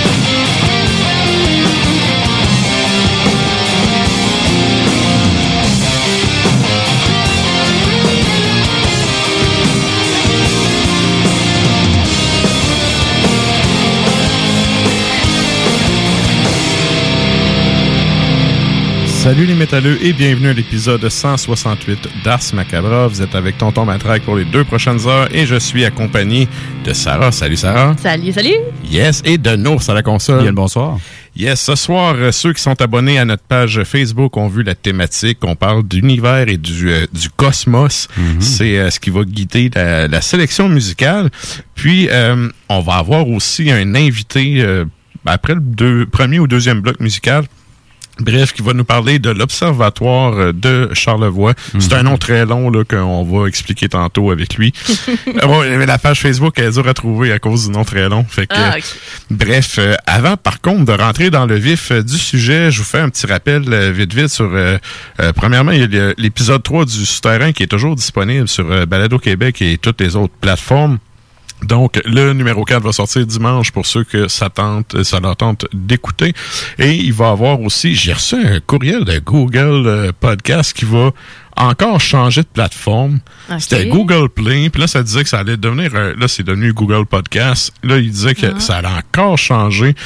Thank Salut les métalleux et bienvenue à l'épisode 168 d'Ars Macabra. Vous êtes avec Tonton Matraque pour les deux prochaines heures et je suis accompagné de Sarah. Salut Sarah. Salut, salut. Yes, et de Nours à la console. Bien le bonsoir. Yes, ce soir, euh, ceux qui sont abonnés à notre page Facebook ont vu la thématique. On parle d'univers et du, euh, du cosmos. C'est euh, ce qui va guider la, la sélection musicale. Puis, euh, on va avoir aussi un invité euh, après le deux- premier ou deuxième bloc musical. Bref, qui va nous parler de l'Observatoire euh, de Charlevoix. C'est un nom très long là, qu'on va expliquer tantôt avec lui. Euh, bon, la page Facebook est dure à trouver à cause du nom très long. Fait que, Ah. Bref, euh, avant par contre de rentrer dans le vif euh, du sujet, je vous fais un petit rappel euh, vite vite sur premièrement, il y a l'épisode 3 du Souterrain qui est toujours disponible sur Balado Québec et toutes les autres plateformes. Donc, le numéro 4 va sortir dimanche pour ceux que ça tente, ça leur tente d'écouter. Et il va avoir aussi, j'ai reçu un courriel de Google euh, Podcast qui va encore changer de plateforme. C'était Google Play, puis là, ça disait que ça allait devenir, là, c'est devenu Google Podcast. Là, il disait que Ah. ça allait encore changer.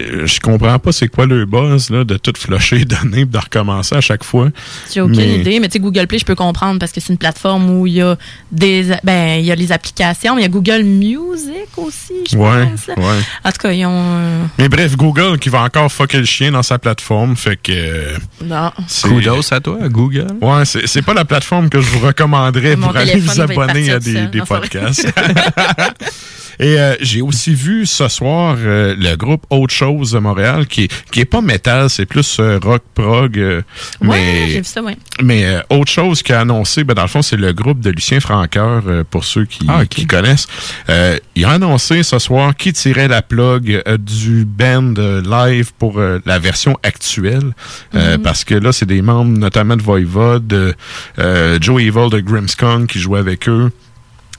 Euh, Je comprends pas c'est quoi le buzz, là, de tout flusher données, de recommencer à chaque fois. J'ai aucune Mais- idée, mais tu sais, Google Play, je peux comprendre parce que c'est une plateforme où il y a des, ben, il y a les applications, mais il y a Google Music aussi, je Ouais, pense. là. ouais. En tout cas, ils ont, euh, Mais bref, Google qui va encore fucker le chien dans sa plateforme, fait que... euh, non. c'est- Kudos à toi, Google. Ouais, c'est c'est pas la plateforme que je vous recommanderais pour aller vous abonner à des, des podcasts. Et euh, j'ai aussi vu ce soir euh, le groupe Autre Chose de Montréal qui est, qui est pas métal, c'est plus euh, rock prog. euh, Ouais, mais j'ai vu ça, ouais. mais euh, autre chose qui a annoncé, ben, dans le fond, c'est le groupe de Lucien Franqueur, euh, pour ceux qui, Ah, qui connaissent. Euh, il a annoncé ce soir qu'il tirait la plug euh, du band euh, live pour euh, la version actuelle. Euh, Parce que là, c'est des membres notamment de Voivod, euh, euh, Joe Evil de Grimmskong qui jouait avec eux.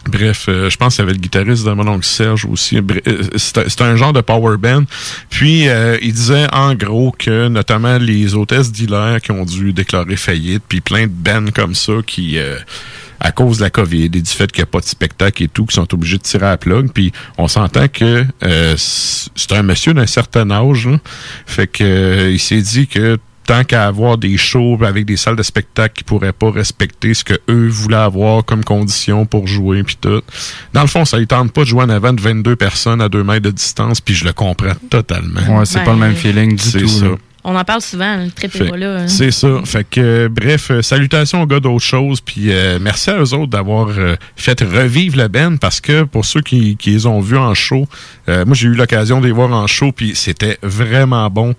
Bref, euh, je pense qu'il y avait le guitariste de mon oncle Serge aussi. Euh, c'était un genre de power band. Puis, euh, il disait en gros que notamment les hôtesses d'Hilaire qui ont dû déclarer faillite, puis plein de bands comme ça qui, euh, à cause de la COVID et du fait qu'il n'y a pas de spectacle et tout, qui sont obligés de tirer à la plug. Puis, on s'entend que c'est un monsieur d'un certain âge. là. Fait que il s'est dit que tant qu'à avoir des shows avec des salles de spectacle qui pourraient pas respecter ce que eux voulaient avoir comme condition pour jouer puis tout. Dans le fond, ça ne tente pas de jouer en avant de 22 personnes à 2 mètres de distance, puis je le comprends totalement. Ouais, c'est Ben, pas le même feeling du C'est tout. ça. On en parle souvent, le trip est Fait- pas là. hein. C'est ça. Fait que, euh, bref, euh, salutations aux gars d'autres choses, puis euh, merci à eux autres d'avoir euh, fait revivre la band, parce que pour ceux qui, qui les ont vus en show, moi j'ai eu l'occasion de les voir en show, puis c'était vraiment bon.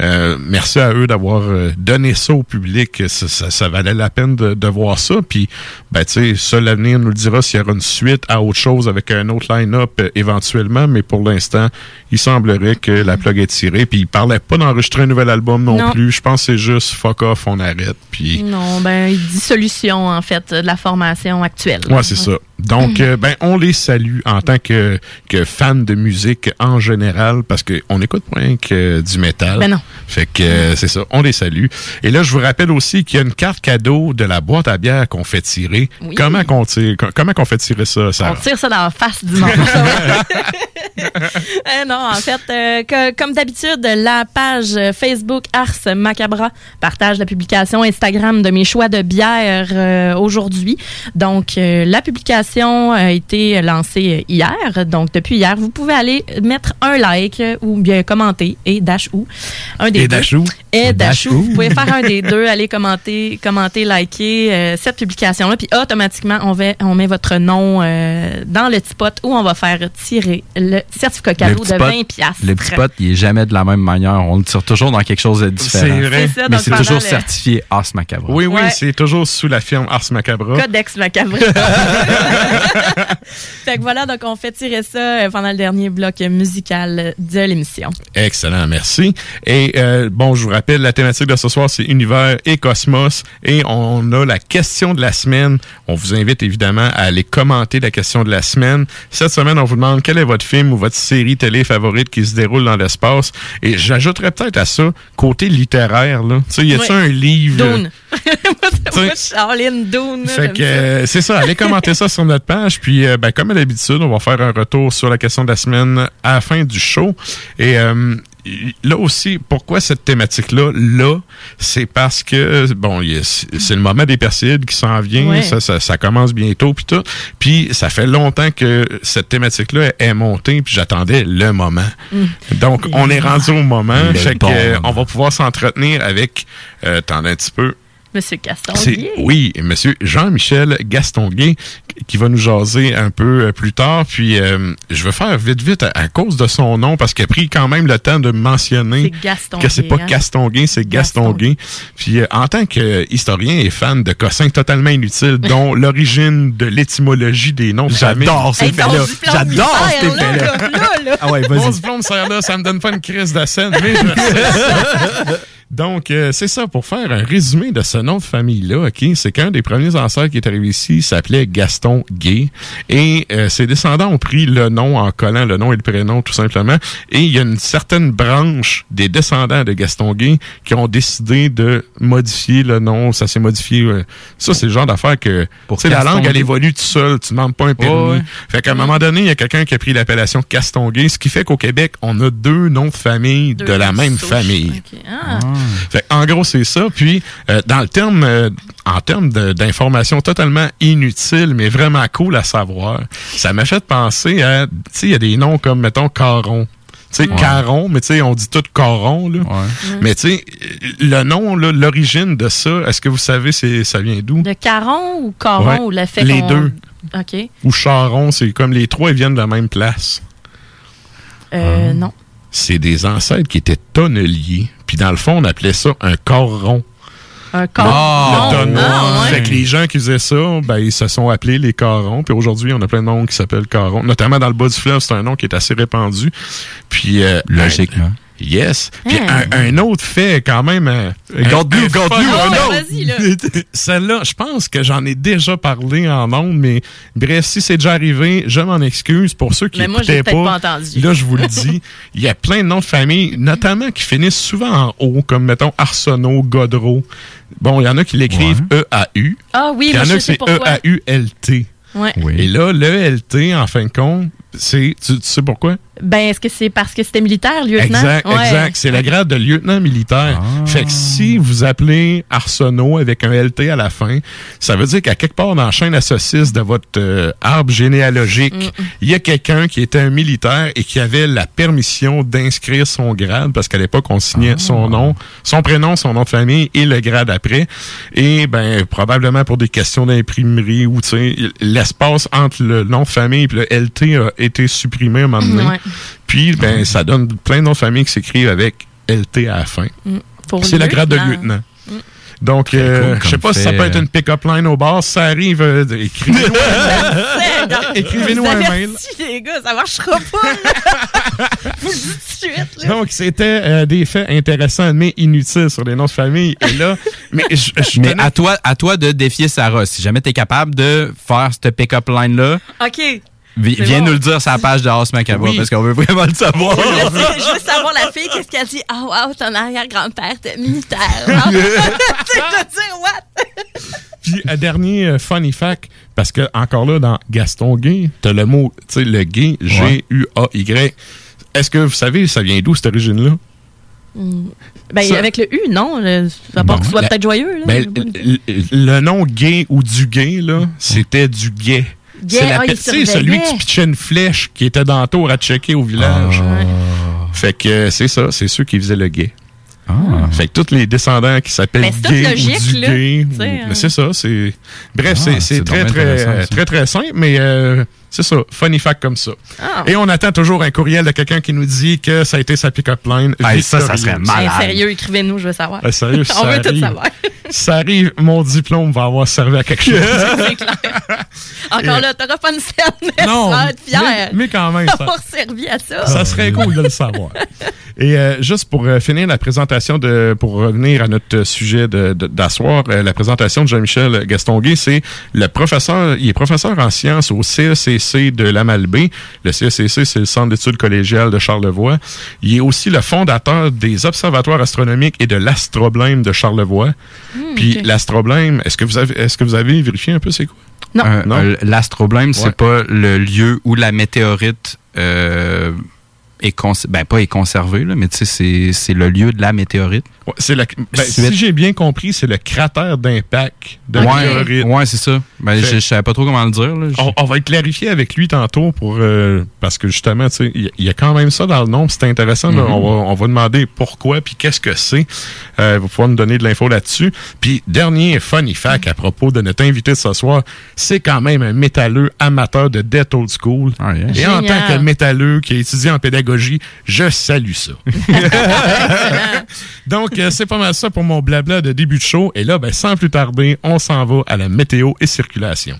Merci à eux d'avoir donné ça au public. Ça, ça- ça valait la peine de, de voir ça. Puis, ben, tu sais, seul l'avenir nous le dira s'il y aura une suite à autre chose avec un autre line-up éventuellement, mais pour l'instant, il semblerait que la plug est tirée. Puis, il parlait pas d'enregistrer un nouvel album non, Non. plus. Je pense que c'est juste fuck off, on arrête. Puis, Non, ben, dissolution, en fait, de la formation actuelle. Ouais, c'est ça. Donc, euh, ben, on les salue en tant que, que fans de musique en général, parce qu'on écoute rien que du métal. Ben non. Fait que euh, c'est ça, on les salue. Et là, je vous rappelle aussi qu'il y a une carte cadeau de la boîte à bière qu'on fait tirer. Oui. Comment qu'on tire, comment qu'on fait tirer ça, On tire ça dans la face du monde. Eh non, en fait, euh, que- comme d'habitude, la page Facebook Ars Macabra partage la publication Instagram de mes choix de bière aujourd'hui. Donc, la publication a été lancée hier. Donc, depuis hier, vous pouvez aller mettre un like ou bien commenter et dash ou un des Et deux. Dachou? Et Dash ou. Vous pouvez faire un des deux, aller commenter, commenter, liker euh, cette publication-là, puis automatiquement, on, va, on met votre nom euh, dans le petit pot où on va faire tirer le certificat cadeau de pot- 20 piastres. Le petit pot, il est jamais de la même manière. On le tire toujours dans quelque chose de différent. C'est vrai. C'est ça, Mais c'est toujours le certifié Ars Macabre. Oui, oui, Ouais. c'est toujours sous la firme Ars Macabra. Codex macabre. fait que voilà, donc on fait tirer ça euh, pendant le dernier bloc musical de l'émission. Excellent, merci. Et euh, bon, je vous rappelle, la thématique de ce soir, c'est univers et cosmos. Et on a la question de la semaine. On vous invite évidemment à aller commenter la question de la semaine. Cette semaine, on vous demande quel est votre film ou votre série télé favorite qui se déroule dans l'espace. Et j'ajouterais peut-être à ça, côté littéraire, là. Tu sais, y Oui. un livre... Dune. Charline Fait que ça. euh, c'est ça, allez commenter ça sur notre page. Puis, euh, ben, comme à l'habitude, on va faire un retour sur la question de la semaine à la fin du show. Et euh, là aussi, pourquoi cette thématique-là, là, c'est parce que, bon, c'est le moment des Perséides qui s'en vient. Ouais. Ça, ça, ça commence bientôt, puis tout. Puis, ça fait longtemps que cette thématique-là est montée, puis j'attendais le moment. Donc, on est rendu au moment. Fait que, bon euh, moment. on va pouvoir s'entretenir avec, euh, attendez un petit peu, Monsieur Caston. c'est oui, Monsieur Jean-Michel Gastonguay qui va nous jaser un peu euh, plus tard. Puis euh, je veux faire vite vite à, à cause de son nom parce qu'il a pris quand même le temps de mentionner que c'est pas hein? Gastonguay, c'est Gastonguay. Puis euh, en tant qu'historien et fan de cossins totalement inutiles, dont l'origine de l'étymologie des noms de famille. J'adore ces Hey, faits-là. J'adore ces là, faits-là. là, là, là. Ah ouais, Mon vas-y. diplôme sert là, ça me donne pas une crise de scène, mais je sais. Donc, euh, c'est ça, pour faire un résumé de ce nom de famille-là, OK, c'est qu'un des premiers ancêtres qui est arrivé ici s'appelait Gaston Gay. Et euh, ses descendants ont pris le nom en collant le nom et le prénom, tout simplement. Et il y a une certaine branche des descendants de Gaston Gay qui ont décidé de modifier le nom. Ça s'est modifié. euh, ça, c'est le genre d'affaire que... Pour la Gaston langue, elle Gay. évolue tout seul. Tu demandes pas un permis. Ouais, ouais. Fait qu'à un moment donné, il y a quelqu'un qui a pris l'appellation Castonguay, ce qui fait qu'au Québec, on a deux noms de famille Deux de la même souches. famille. Ok. Ah. Fait en gros, c'est ça. Puis, euh, dans le terme, euh, en termes de- d'informations totalement inutiles, mais vraiment cool à savoir, ça m'a fait penser à, tu sais, il y a des noms comme, mettons, Caron. Tu sais, Caron, mais tu sais, on dit tout Caron, là. Ouais. Mais tu sais, le nom, l'origine de ça, est-ce que vous savez, c'est, ça vient d'où? Le caron ou caron Ouais, ou le fait les deux. OK. Ou Charon, c'est comme les trois, ils viennent de la même place. Euh, Non. C'est des ancêtres qui étaient tonneliers. Puis dans le fond, on appelait ça un corps rond. Un caron. Ah, le Non. tonneau. Ah, ouais. Fait que les gens qui faisaient ça, ben, ils se sont appelés les corons. Puis aujourd'hui, on a plein de noms qui s'appellent corons. Notamment dans le bas du fleuve, c'est un nom qui est assez répandu. Puis euh, Logiquement. un- yes. Puis Ah. un, un autre fait quand même. euh, Garde-nous, un- Ah un autre. Celle-là, je pense que j'en ai déjà parlé en ondes, mais bref, si c'est déjà arrivé, je m'en excuse pour ceux qui Mais moi, j'ai écoutaient peut-être pas. pas entendu. Là, je vous le dis, il y a plein de noms de famille, notamment qui finissent souvent en haut, comme mettons Arsenault, Godreau. Bon, il y en a qui l'écrivent E-A-U. Ah oui, Il y en a qui c'est. E-A-U-L-T. Ouais. Oui. Et là, le L-T, en fin de compte, c'est. Tu, tu sais pourquoi? Ben, est-ce que c'est parce que c'était militaire, lieutenant? Exact, Ouais. exact. C'est le grade de lieutenant militaire. Ah. Fait que si vous appelez Arsenault avec un LT à la fin, ça veut dire qu'à quelque part dans la chaîne à saucisses de votre euh, arbre généalogique, il y a quelqu'un qui était un militaire et qui avait la permission d'inscrire son grade, parce qu'à l'époque, on signait Ah. son nom, son prénom, son nom de famille et le grade après. Et ben probablement pour des questions d'imprimerie ou tu sais, l'espace entre le nom de famille et le LT a été supprimé à un moment donné. Ouais. Puis, ben, ça donne plein de noms de famille qui s'écrivent avec LT à la fin. Pour C'est le grade de lieutenant. lieutenant. Donc, euh, cool je sais comme pas si ça peut être une pick-up line au bar. Si ça arrive, euh, écrivez-nous écrivez-nous Vous un avez mail. les gars, ça marchera pas. Vous le dites tout de suite. Là. Donc, c'était euh, des faits intéressants, mais inutiles sur les noms de famille. Et là, mais je, je Mais tenais- à toi, à toi de défier Sarah. Si jamais tu es capable de faire cette pick-up line-là, OK. Viens bon. nous le dire sur la page de House Macabre Oui. parce qu'on veut vraiment le savoir. Je veux, je veux savoir la fille, qu'est-ce qu'elle dit? Ah, wow, ton arrière-grand-père était militaire. Wow. tu sais, je veux dire, what? Puis, un dernier euh, funny fact, parce que encore là, dans Gaston Gay, t'as le mot, tu sais, le gay, G-U-A-Y. Est-ce que vous savez, ça vient d'où cette origine-là? Ben, Ça- avec le U, non? Le, à part Bon, que ce soit peut-être joyeux. Là. Ben, le, le nom gay ou du gay, là, c'était du gay. Gay, C'est la ah, il pe- tu sais, celui qui pitchait une flèche qui était dans le tour à checker au village. Ouais. Fait que euh, c'est ça, c'est ceux qui faisaient le gay. Ah. Fait que tous les descendants qui s'appellent gay logique, ou du gay, ou- hein. mais c'est ça, c'est bref, Ah, c'est- c'est c'est très très ça. très très simple, mais euh, c'est ça, funny fact comme ça. Ah. Et on attend toujours un courriel de quelqu'un qui nous dit que ça a été sa pick-up line. Hey, ça, ça serait malade. sérieux, écrivez-nous, je veux savoir. Ah, ça On veut tout savoir. Ça arrive, mon diplôme va avoir servi à quelque chose. Clair. Encore là, t'auras pas une scène, non, vas être fier mais, mais quand même, ça, servi à ça. ça serait cool de le savoir. Et euh, juste pour euh, finir la présentation de, pour revenir à notre sujet de- de- d'asseoir, euh, la présentation de Jean-Michel Gastonguay, c'est le professeur, il est professeur en sciences au CECC de la Malbaie. Le CECC, c'est le Centre d'études collégiales de Charlevoix. Il est aussi le fondateur des observatoires astronomiques et de l'astroblème de Charlevoix. Puis ok. l'astroblème, est-ce que vous avez, est-ce que vous avez vérifié un peu c'est quoi? Non. Euh, Non? euh, L'astroblème, c'est Ouais. pas le lieu où la météorite euh, est ben pas est conservée, là, mais tu sais, c'est- c'est le lieu de la météorite. Ouais, c'est la, ben, si j'ai bien compris, c'est le cratère d'impact de la météorite. ouais, c'est ça. Ben, je, je savais pas trop comment le dire. Là. On, on va être clarifié avec lui tantôt pour euh, parce que justement, tu sais, il y, a quand même ça dans le nom. C'est intéressant. là. Mhm. on, va, on va demander pourquoi puis qu'est-ce que c'est. Euh, il va pouvoir nous donner de l'info là-dessus. Puis dernier funny fact à propos de notre invité de ce soir, c'est quand même un métalleux amateur de Death Old School. Ah, yeah. Et en tant que métalleux qui a étudié en pédagogie, je salue ça. Donc, euh, c'est pas mal ça pour mon blabla de début de show. Et là, ben, sans plus tarder, on s'en va à la météo et circulation.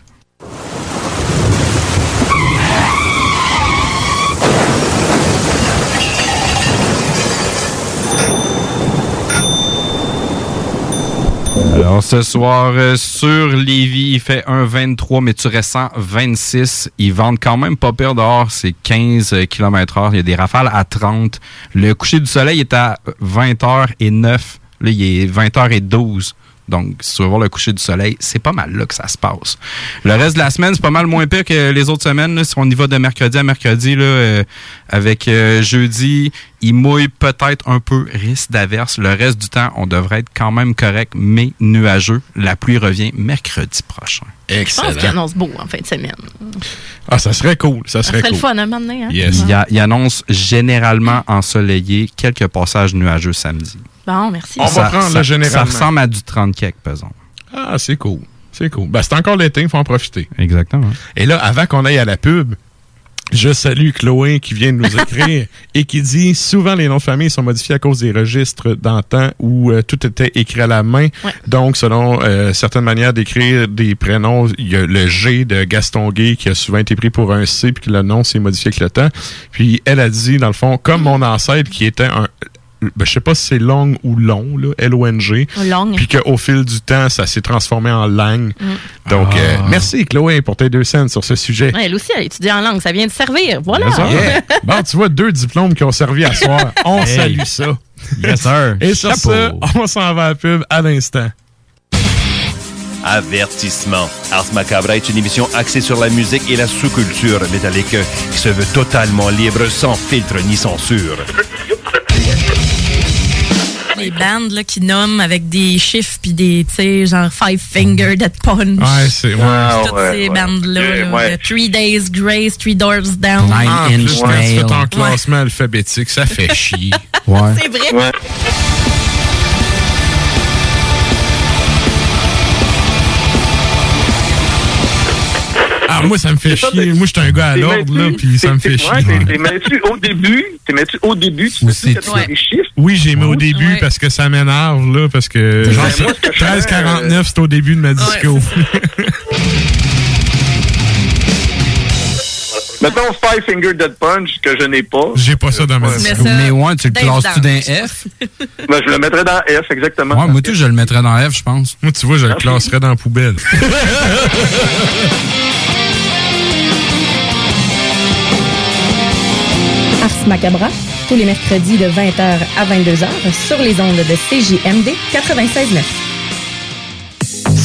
Alors ce soir euh, sur Lévis, il fait un 23, mais tu ressens 26. Ils vendent quand même pas pire dehors, c'est 15 km heure. Il y a des rafales à 30. Le coucher du soleil est à 20h09. Là, il est 20h12. Donc, si tu veux voir le coucher du soleil, c'est pas mal là que ça se passe. Le reste de la semaine, c'est pas mal moins pire que les autres semaines. là. Si on y va de mercredi à mercredi, là, euh, avec euh, jeudi, il mouille peut-être un peu, risque d'averse. Le reste du temps, on devrait être quand même correct, mais nuageux. La pluie revient mercredi prochain. Je pense Excellent. qu'il annonce beau en fin de semaine. Ah, ça serait cool. Ça Ça serait serait cool. le fun un moment donné. Hein? Yes. Il, y a- il annonce généralement ensoleillé, quelques passages nuageux samedi. Bon, merci. On va prendre le généralement. Ça ressemble à du 30 kek, pesant. Ah, c'est cool. C'est cool. Ben, c'est encore l'été, il faut en profiter. Exactement. Et là, avant qu'on aille à la pub, je salue Chloé qui vient de nous écrire et qui dit souvent les noms de famille sont modifiés à cause des registres d'antan où euh, tout était écrit à la main. Ouais. Donc, selon euh, certaines manières d'écrire des prénoms, il y a le G de Gaston Gay qui a souvent été pris pour un C puis que le nom s'est modifié avec le temps. Puis elle a dit, dans le fond, comme mon ancêtre qui était un... Ben, je sais pas si c'est long ou long, là, L-O-N-G. Longue. Puis qu'au fil du temps, ça s'est transformé en langue. Donc, euh, Ah. merci Chloé pour tes deux scènes sur ce sujet. Ouais, elle aussi, elle étudie en langue. Ça vient de servir. Voilà. Yeah. Bon, tu vois, deux diplômes qui ont servi à soir. On Hey. salue ça. Yes, sir. Et sur Chapeau. ça, on s'en va à la pub à l'instant. Avertissement. Ars Macabra est une émission axée sur la musique et la sous-culture métallique qui se veut totalement libre, sans filtre ni censure. Les bandes là, qui nomment avec des chiffres puis des, tu sais, genre Five Finger Dead Punch. Ouais, c'est. Ouais. Ah, Toutes ouais, ces ouais. bandes-là. Là, Three Days Grace, Three Doors Down. Nine Ah, en Inch plus, quand tu fais ton classement alphabétique, ça fait chier. Ouais. C'est vrai. Ah, moi, ça me fait chier. Moi, je suis un gars à l'ordre, là, puis ça me fait ouais, chier. t'es- T'es mets-tu au début? T'es mets-tu au début? Tu sais tu des chiffres? Oui, j'ai mis au début Ouais. parce que ça m'énerve, là, parce que genre, Ben, moi, ce que je fais, 13,49, c'est au début de ma disco. Mettons Five Finger Dead Punch, que je n'ai pas. J'ai pas ça dans ma disco. Mais Mais ouais, tu le classes-tu d'un F? Ben, je le mettrais dans F, exactement. Ouais, moi, tout, je le mettrais dans F, je pense. Moi, tu vois, je le classerais dans la poubelle. Ars Macabra, tous les mercredis de 20h à 22h sur les ondes de CJMD 96.9.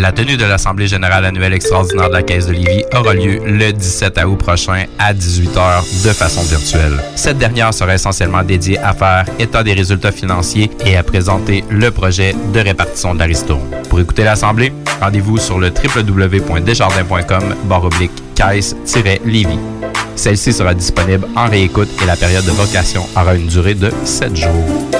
La tenue de l'Assemblée générale annuelle extraordinaire de la Caisse de Lévis aura lieu le 17 août prochain à 18h de façon virtuelle. Cette dernière sera essentiellement dédiée à faire état des résultats financiers et à présenter le projet de répartition de. Pour écouter l'Assemblée, rendez-vous sur le www.desjardins.com barre caisse-lévis. Celle-ci sera disponible en réécoute et la période de vocation aura une durée de 7 jours.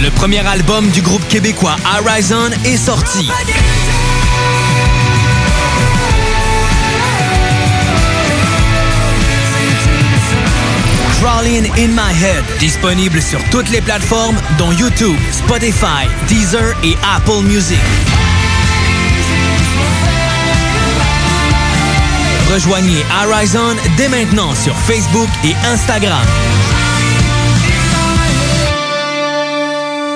Le premier album du groupe québécois Horizon est sorti. Crawling in My Head, disponible sur toutes les plateformes dont YouTube, Spotify, Deezer et Apple Music. Rejoignez Horizon dès maintenant sur Facebook et Instagram.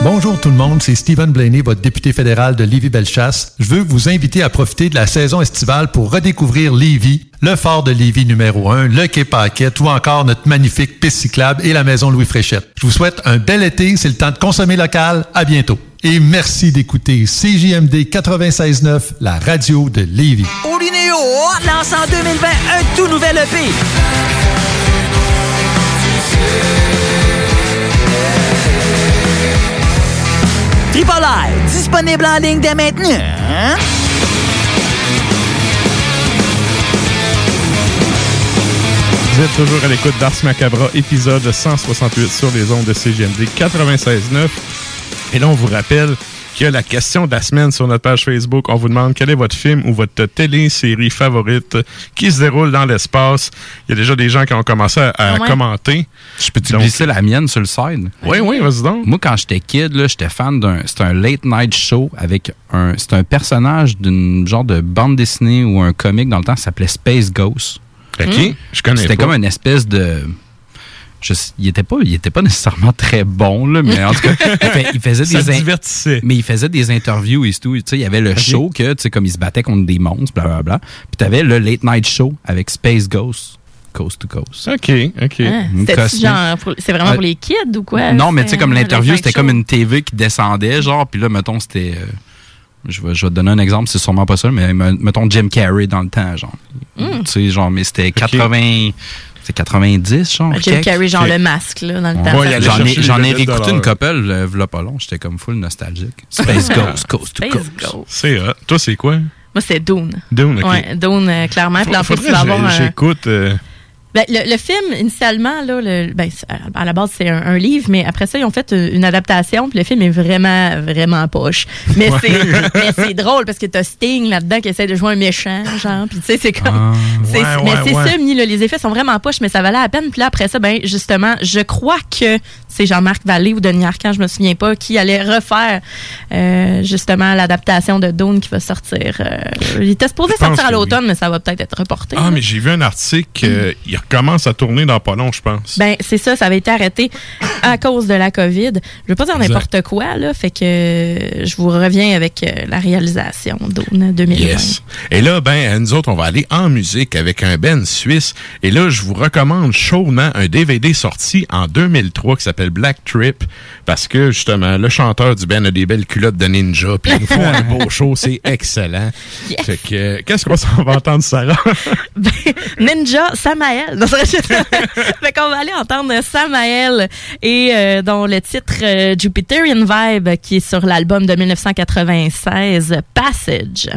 Bonjour tout le monde, c'est Stephen Blaney, votre député fédéral de Lévis-Bellechasse. Je veux vous inviter à profiter de la saison estivale pour redécouvrir Lévis, le fort de Lévis numéro 1, le quai Paquette ou encore notre magnifique piste cyclable et la maison Louis Fréchette. Je vous souhaite un bel été, c'est le temps de consommer local. À bientôt. Et merci d'écouter CJMD 96.9, la radio de Lévis. Olinéo lance en 2020 un tout nouvel EP. Disponible en ligne dès maintenant. hein? Vous êtes toujours à l'écoute d'Ars Macabra, épisode 168 sur les ondes de CGMD 96.9. Et là, on vous rappelle qui a la question de la semaine sur notre page Facebook. On vous demande quel est votre film ou votre télé-série favorite qui se déroule dans l'espace. Il y a déjà des gens qui ont commencé à, à Ah ouais? commenter. Je peux-tu glisser la mienne sur le side? Oui, oui, vas-y donc. Moi, quand j'étais kid, là, j'étais fan d'un. C'était un late night show avec un. C'était un personnage d'une genre de bande dessinée ou un comic dans le temps, ça s'appelait Space Ghost. OK. Hmm. Je connais C'était comme une espèce de. Je il était pas, il était pas nécessairement très bon là, mais en tout cas, il, fait- il faisait Ça des divertissait. mais il faisait des interviews et tout. Tu sais, il y avait le show que, tu sais, comme il se battait contre des monstres, blablabla. Puis t'avais le late night show avec Space Ghost, Coast to Coast. OK, OK. Ah, c'est vraiment Ouais. pour les kids ou quoi? Non, mais tu sais, comme l'interview, c'était comme une TV qui descendait, genre, puis là, mettons, c'était. euh, je, vais, je vais te donner un exemple, c'est sûrement pas ça, mais me- mettons Jim Carrey dans le temps, genre. Mm. Tu sais, genre, mais c'était 80. C'est 90, genre. Jim. Carrey, genre le masque, là, dans le Ouais, temps. j'en ai, j'en ai réécouté une couple, euh, v'là pas long, j'étais comme full nostalgique. Space Ghost, Coast to Space Coast. Ghost. C'est hot. Toi, c'est quoi? Moi, c'est Dune. Dune, OK. Ouais, Dune, euh, clairement. Puis en Faudrait tu vas avoir j'écoute. euh, Ben, le, le film, initialement, là, le, ben, c'est- à la base, c'est un, un livre, mais après ça, ils ont fait une, une adaptation, puis le film est vraiment, vraiment poche. Mais Ouais. c'est drôle parce que t'as Sting là-dedans qui essaie de jouer un méchant, genre, puis tu sais, c'est comme. Ah. Ouais, mais ouais, c'est semi, là, les effets sont vraiment poches, mais ça valait la peine. Puis là, après ça, ben, justement, je crois que c'est Jean-Marc Vallée ou Denis Arcand, je me souviens pas, qui allait refaire, euh, justement, l'adaptation de Dune qui va sortir. euh, il était supposé sortir à l'automne, mais ça va peut-être être reporté. Ah, là. mais j'ai vu un article recommence à tourner dans pas long, je pense. Ben, c'est ça, ça avait été arrêté à cause de la COVID. Je veux pas dire n'importe quoi, là, fait que je vous reviens avec euh, la réalisation d'Aune 2020. Yes. Et là, ben, nous autres, on va aller en musique avec un Ben suisse. Et là, je vous recommande chaudement un DVD sorti en 2003 qui s'appelle Black Trip parce que, justement, le chanteur du Ben a des belles culottes de ninja puis il faut un beau show. C'est excellent. Yes. Fait que, euh, qu'est-ce qu'on s'en va entendre, Sarah? Ninja Samael. C'est vrai. fait qu'on va aller entendre Samael et euh, dont le titre euh, Jupiterian Vibe qui est sur l'album de 1996 Passage.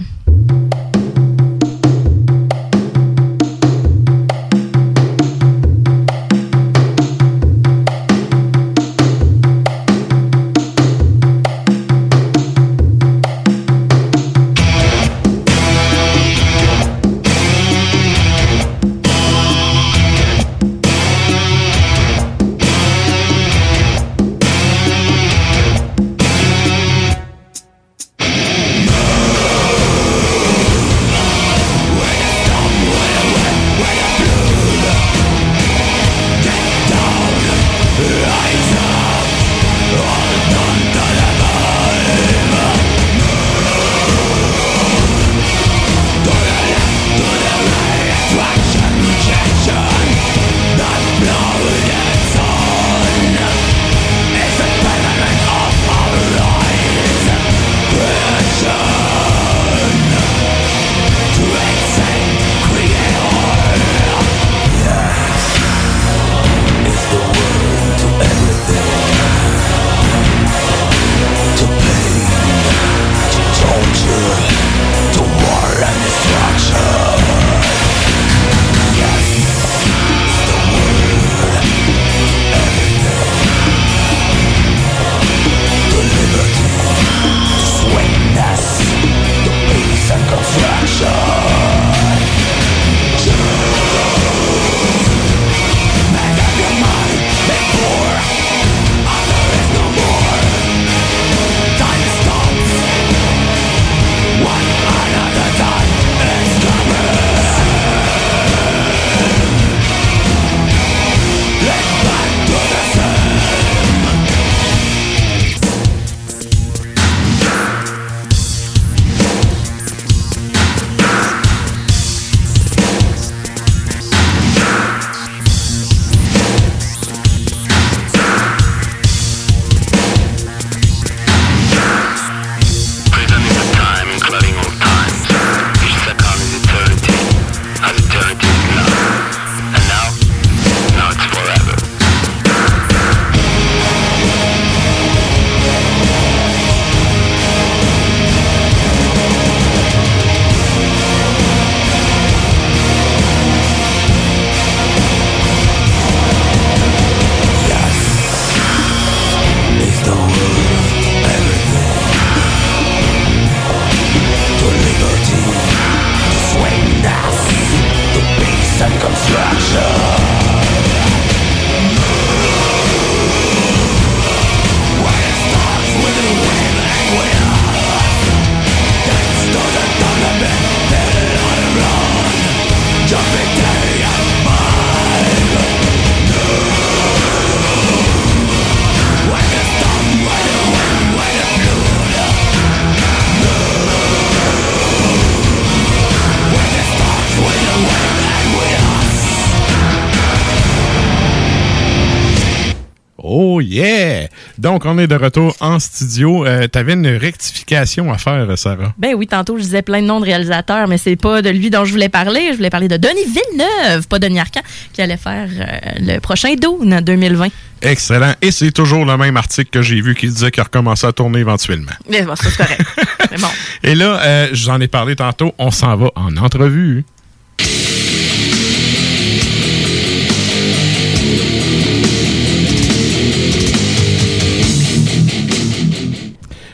Donc, on est de retour en studio. Euh, tu avais une rectification à faire, Sarah. Ben oui, tantôt, je disais plein de noms de réalisateurs, mais c'est pas de lui dont je voulais parler. Je voulais parler de Denis Villeneuve, pas Denis Arcand, qui allait faire euh, le prochain Dune en 2020. Excellent. Et c'est toujours le même article que j'ai vu qui disait qu'il recommençait à tourner éventuellement. Mais bon, ça, c'est correct. bon. Et là, euh, je vous en ai parlé tantôt, on s'en va en entrevue.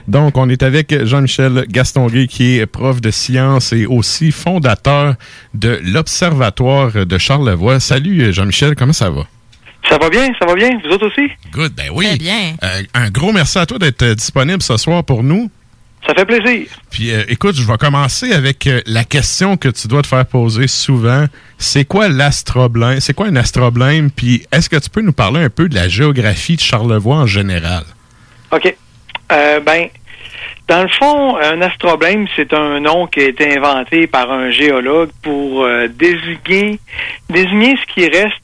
Donc, on est avec Jean-Michel Gastonguay, qui est prof de sciences et aussi fondateur de l'Observatoire de Charlevoix. Salut, Jean-Michel, comment ça va? Ça va bien, ça va bien. Vous autres aussi? Good, ben oui. Très bien. Euh, un gros merci à toi d'être euh, disponible ce soir pour nous. Ça fait plaisir. Puis euh, écoute, je vais commencer avec euh, la question que tu dois te faire poser souvent. C'est quoi l'astroblème? C'est quoi un astroblème? Puis est-ce que tu peux nous parler un peu de la géographie de Charlevoix en général? OK. Euh, ben, dans le fond, un astroblème, c'est un nom qui a été inventé par un géologue pour euh, désigner, désigner ce qui reste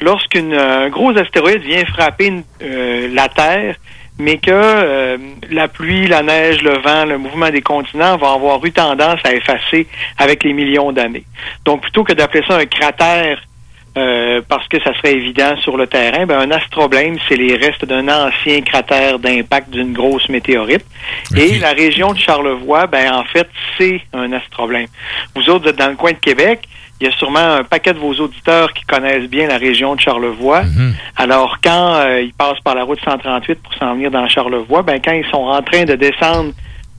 lorsqu'un gros astéroïde vient frapper euh, la Terre, mais que euh, la pluie, la neige, le vent, le mouvement des continents vont avoir eu tendance à effacer avec les millions d'années. Donc, plutôt que d'appeler ça un cratère euh, parce que ça serait évident sur le terrain, ben, un astroblème, c'est les restes d'un ancien cratère d'impact d'une grosse météorite. Et la région de Charlevoix, ben, en fait, c'est un astroblème. Vous autres, vous êtes dans le coin de Québec. Il y a sûrement un paquet de vos auditeurs qui connaissent bien la région de Charlevoix. Alors, quand euh, ils passent par la route 138 pour s'en venir dans Charlevoix, ben, quand ils sont en train de descendre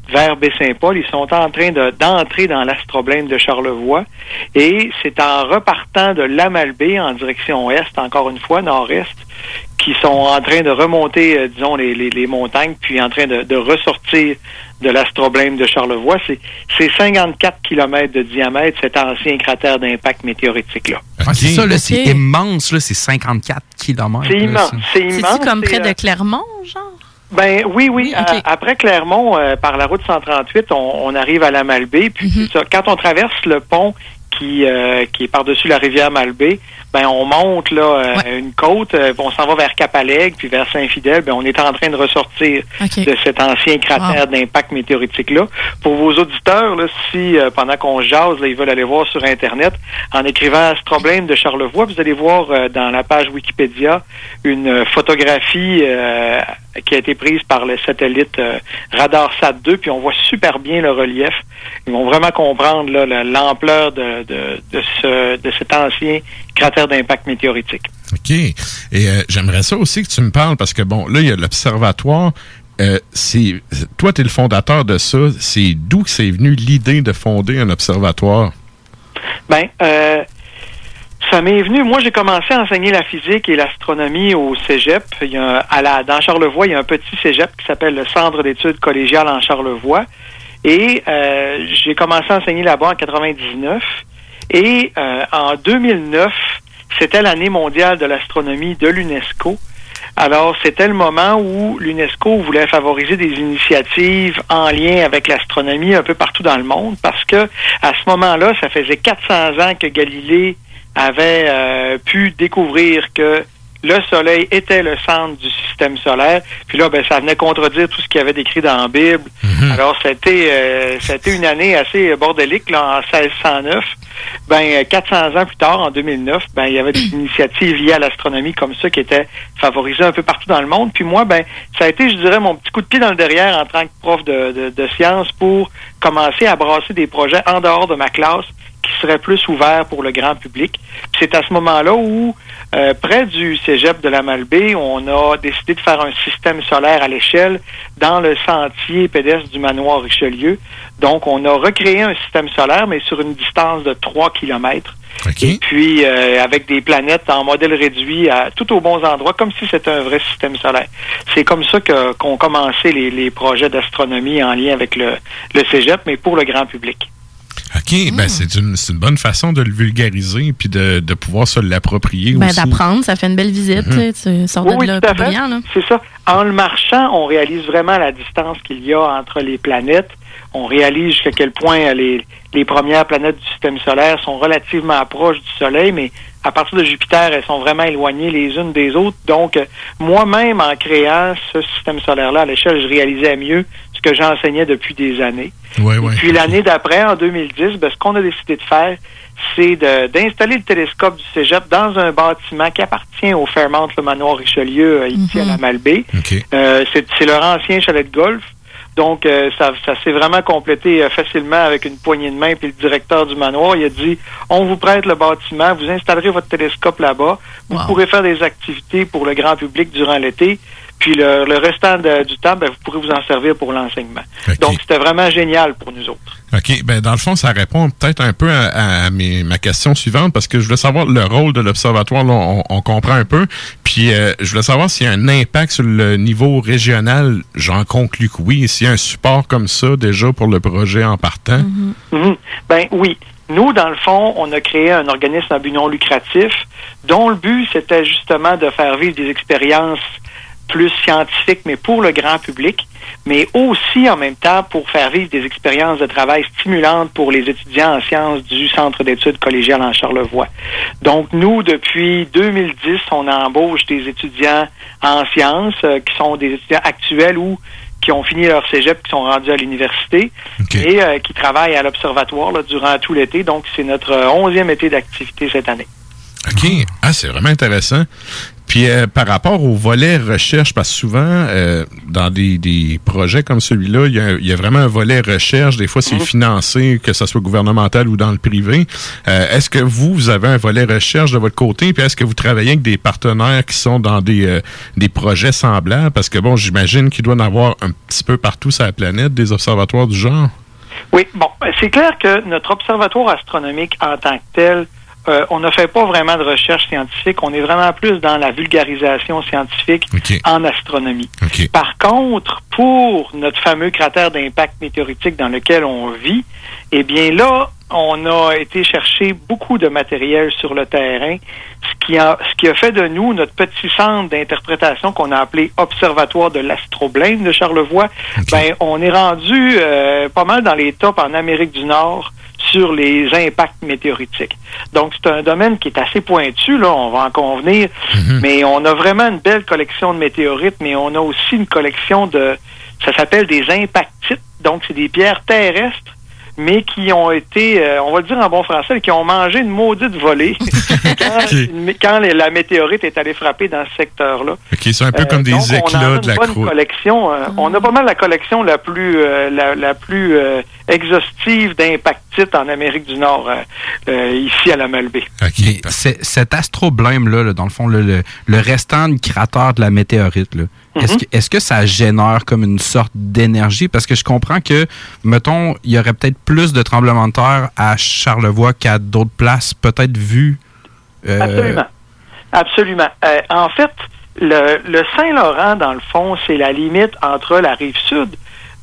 vers Baie-Saint-Paul. Ils sont en train de- d'entrer dans l'astroblème de Charlevoix. Et c'est en repartant de Lamalbé en direction est, encore une fois, nord-est, qui sont en train de remonter, euh, disons, les, les- les montagnes, puis en train de, de ressortir de l'astroblème de Charlevoix. C'est c'est 54 kilomètres de diamètre, cet ancien cratère d'impact météoritique-là. Ouais, c'est ça, là, c'est immense, là, c'est 54 km. C'est immense. C'est immense. C'est-tu comme c'est, près euh, de Clermont, genre? Ben oui, oui. À- après Clermont, euh, par la route 138, on, on arrive à la Malbaie. Puis ça, quand on traverse le pont qui, euh, qui est par-dessus la rivière Malbaie, ben on monte là euh, une côte, euh, on s'en va vers Cap-Alègue, puis vers Saint-Fidèle. Ben on est en train de ressortir de cet ancien cratère d'impact météoritique là. Pour vos auditeurs, là, si euh, pendant qu'on jase, là, ils veulent aller voir sur internet, en écrivant Astroblème de Charlevoix, vous allez voir euh, dans la page Wikipédia une photographie euh, qui a été prise par le satellite euh, RadarSat 2, puis on voit super bien le relief. Ils vont vraiment comprendre l'ampleur de, de, de, ce, de cet ancien cratère d'impact météoritique. OK. Et euh, j'aimerais ça aussi que tu me parles parce que, bon, là, il y a l'observatoire. Euh, c'est Toi, tu es le fondateur de ça. C'est d'où que c'est venu l'idée de fonder un observatoire? Ben, euh, ça m'est venu. Moi, j'ai commencé à enseigner la physique et l'astronomie au Cégep. Il y a un- à la, dans Charlevoix, il y a un petit Cégep qui s'appelle le Centre d'études collégiales en Charlevoix. Et euh, j'ai commencé à enseigner là-bas en 99. Et euh, en 2009, c'était l'année mondiale de l'astronomie de l'UNESCO. Alors, c'était le moment où l'UNESCO voulait favoriser des initiatives en lien avec l'astronomie un peu partout dans le monde parce que à ce moment-là, ça faisait 400 ans que Galilée avait euh, pu découvrir que le Soleil était le centre du système solaire. Puis là, ben, ça venait contredire tout ce qu'il y avait décrit dans la Bible. Alors, c'était euh, c'était une année assez bordélique là, en 1609. Ben, 400 ans plus tard, en 2009, ben, il y avait des initiatives liées à l'astronomie comme ça qui étaient favorisées un peu partout dans le monde. Puis moi, ben, ça a été, je dirais, mon petit coup de pied dans le derrière en tant que prof de, de, de sciences pour commencer à brasser des projets en dehors de ma classe qui seraient plus ouverts pour le grand public. C'est à ce moment-là où, euh, près du cégep de la Malbaie, on a décidé de faire un système solaire à l'échelle dans le sentier pédestre du manoir Richelieu. Donc, on a recréé un système solaire, mais sur une distance de 3 kilomètres. Et puis, euh, avec des planètes en modèle réduit à tout aux bons endroits, comme si c'était un vrai système solaire. C'est comme ça que- qu'ont commencé les, les projets d'astronomie en lien avec le, le cégep, mais pour le grand public. OK, ben c'est une, c'est une bonne façon de le vulgariser puis de, de pouvoir se l'approprier Ben, aussi. d'apprendre, ça fait une belle visite. Mhm. tu sors Oui, de oui, brillant. Là. C'est ça. En le marchant, on réalise vraiment la distance qu'il y a entre les planètes. On réalise jusqu'à quel point euh, les, les premières planètes du système solaire sont relativement proches du Soleil, mais à partir de Jupiter, elles sont vraiment éloignées les unes des autres. Donc, euh, moi-même, en créant ce système solaire-là à l'échelle, je réalisais mieux ce que j'enseignais depuis des années. Ouais, ouais. Puis l'année d'après, en 2010, ben, ce qu'on a décidé de faire, c'est de- d'installer le télescope du Cégep dans un bâtiment qui appartient au Fairmount, le manoir Richelieu, euh, ici à la Malbaie. Euh, c'est c'est leur ancien chalet de golf. Donc, euh, ça, ça s'est vraiment complété euh, facilement avec une poignée de main. Puis le directeur du manoir, il a dit, on vous prête le bâtiment, vous installerez votre télescope là-bas. Vous pourrez faire des activités pour le grand public durant l'été. Puis le, le restant de- du temps, ben, vous pourrez vous en servir pour l'enseignement. Donc, c'était vraiment génial pour nous autres. OK. Ben, dans le fond, ça répond peut-être un peu à, à mes- ma question suivante parce que je voulais savoir le rôle de l'Observatoire. Là, on, on comprend un peu. Puis, euh, je voulais savoir s'il y a un impact sur le niveau régional. J'en conclus que oui. S'il y a un support comme ça déjà pour le projet en partant. Mhm. Ben oui. Nous, dans le fond, on a créé un organisme à but non lucratif dont le but, c'était justement de faire vivre des expériences plus scientifiques, mais pour le grand public, mais aussi en même temps pour faire vivre des expériences de travail stimulantes pour les étudiants en sciences du Centre d'études collégiales en Charlevoix. Donc, nous, depuis 2010, on embauche des étudiants en sciences euh, qui sont des étudiants actuels ou qui ont fini leur cégep, qui sont rendus à l'université et euh, qui travaillent à l'observatoire durant tout l'été. Donc, c'est notre onzième été d'activité cette année. OK. Ah, c'est vraiment intéressant. Puis euh, par rapport au volet recherche, parce que souvent, euh, dans des, des projets comme celui-là, il y, y a vraiment un volet recherche. Des fois, c'est financé, que ce soit gouvernemental ou dans le privé. Euh, est-ce que vous, vous avez un volet recherche de votre côté? Puis est-ce que vous travaillez avec des partenaires qui sont dans des, euh, des projets semblables? Parce que bon, j'imagine qu'il doit y en avoir un petit peu partout sur la planète, des observatoires du genre. Oui, bon, euh, c'est clair que notre observatoire astronomique en tant que tel, euh, on ne fait pas vraiment de recherche scientifique, on est vraiment plus dans la vulgarisation scientifique en astronomie. Par contre, pour notre fameux cratère d'impact météoritique dans lequel on vit, eh bien là, on a été chercher beaucoup de matériel sur le terrain, ce qui a, ce qui a fait de nous notre petit centre d'interprétation qu'on a appelé Observatoire de l'astroblème de Charlevoix. Ben, on est rendu euh, pas mal dans les tops en Amérique du Nord sur les impacts météoritiques. Donc, c'est un domaine qui est assez pointu, là, on va en convenir, mais on a vraiment une belle collection de météorites, mais on a aussi une collection de, ça s'appelle des impactites, donc c'est des pierres terrestres mais qui ont été, euh, on va le dire en bon français, qui ont mangé une maudite volée quand, une- quand les- la météorite est allée frapper dans ce secteur-là. OK, c'est un peu Euh, comme des donc, on en a éclats une de la bonne croûte. collection. euh, On a pas mal la collection la plus euh, la, la plus euh, exhaustive d'impactites en Amérique du Nord, euh, euh, ici à la Malbaie. C'est- cet astroblème-là, là, dans le fond, le, le restant du cratère de la météorite, là, est-ce Mhm. que, est-ce que ça génère comme une sorte d'énergie? Parce que je comprends que, mettons, il y aurait peut-être plus de tremblements de terre à Charlevoix qu'à d'autres places, peut-être vu. euh, Absolument. Absolument. Euh, en fait, le, le Saint-Laurent, dans le fond, c'est la limite entre la rive sud,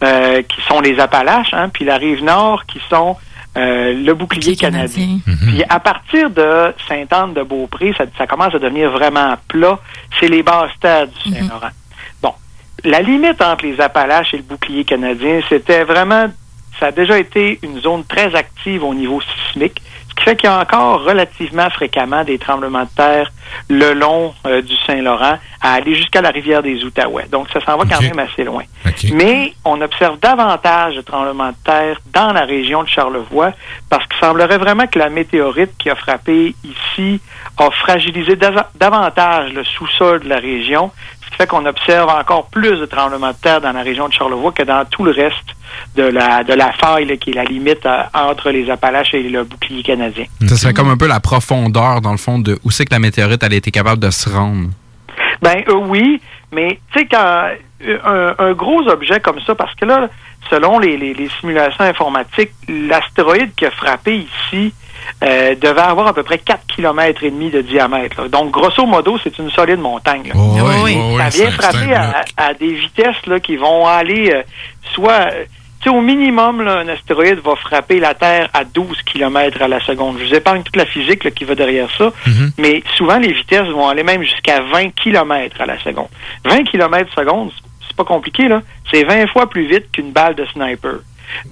euh, qui sont les Appalaches, hein, puis la rive nord, qui sont euh, le bouclier canadien. Puis à partir de Sainte-Anne-de-Beaupré, ça, ça commence à devenir vraiment plat. C'est les basses terres du Saint-Laurent. La limite entre les Appalaches et le bouclier canadien, c'était vraiment, ça a déjà été une zone très active au niveau sismique, ce qui fait qu'il y a encore relativement fréquemment des tremblements de terre le long euh, du Saint-Laurent à aller jusqu'à la rivière des Outaouais. Donc ça s'en va quand même assez loin. Mais on observe davantage de tremblements de terre dans la région de Charlevoix parce qu'il semblerait vraiment que la météorite qui a frappé ici a fragilisé dava- davantage le sous-sol de la région, qui fait qu'on observe encore plus de tremblements de terre dans la région de Charlevoix que dans tout le reste de la, de la faille là, qui est la limite euh, entre les Appalaches et le bouclier canadien. Ça serait comme un peu la profondeur, dans le fond, de où c'est que la météorite elle a été capable de se rendre. Ben euh, oui, mais tu sais quand euh, un, un gros objet comme ça, parce que là, selon les, les- les simulations informatiques, l'astéroïde qui a frappé ici euh, devait avoir à peu près 4 km et demi de diamètre. là. Donc grosso modo, c'est une solide montagne. là. oui, oui, oui, ça vient frapper à, à des vitesses là, qui vont aller euh, soit euh, tu sais, au minimum, là, un astéroïde va frapper la Terre à 12 km à la seconde. Je vous épargne toute la physique là, qui va derrière ça, mais souvent les vitesses vont aller même jusqu'à 20 km à la seconde. 20 km seconde, c'est pas compliqué, là. C'est 20 fois plus vite qu'une balle de sniper.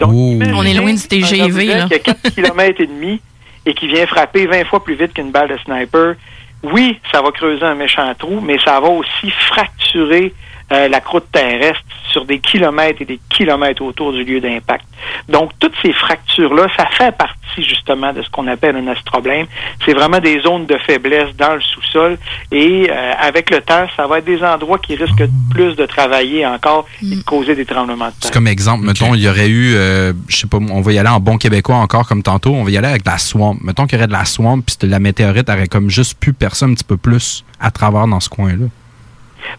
Donc, On est loin du TGV, là. qui a 4 km et demi et qui vient frapper 20 fois plus vite qu'une balle de sniper, oui, ça va creuser un méchant trou, mais ça va aussi fracturer euh, la croûte terrestre sur des kilomètres et des kilomètres autour du lieu d'impact. Donc, toutes ces fractures-là, ça fait partie justement de ce qu'on appelle un astroblème. C'est vraiment des zones de faiblesse dans le sous-sol et euh, avec le temps, ça va être des endroits qui risquent plus de travailler encore et de causer des tremblements de terre. C'est comme exemple, mettons, il y aurait eu, euh, je sais pas, on va y aller en bon québécois encore comme tantôt, on va y aller avec de la swamp. Mettons qu'il y aurait de la swamp, puis la météorite aurait comme juste pu percer un petit peu plus à travers dans ce coin-là.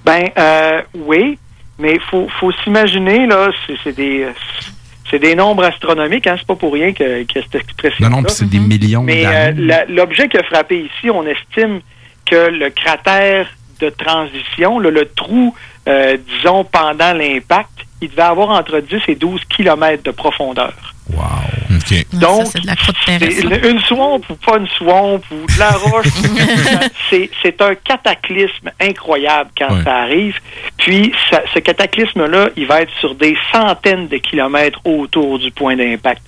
Ben euh, oui, mais faut faut s'imaginer là, c'est des c'est des nombres astronomiques, hein, c'est pas pour rien que, que cette expression. Non, non, c'est des millions Mais euh, l'objet qui a frappé ici, on estime que le cratère de transition, le, le trou, euh, disons, pendant l'impact, il devait avoir entre 10 et 12 kilomètres de profondeur. Donc, c'est de la croûte c'est terrestre. une swamp ou pas une swamp ou de la roche, c'est- c'est un cataclysme incroyable quand ça arrive. Puis, ça- ce cataclysme-là, il va être sur des centaines de kilomètres autour du point d'impact.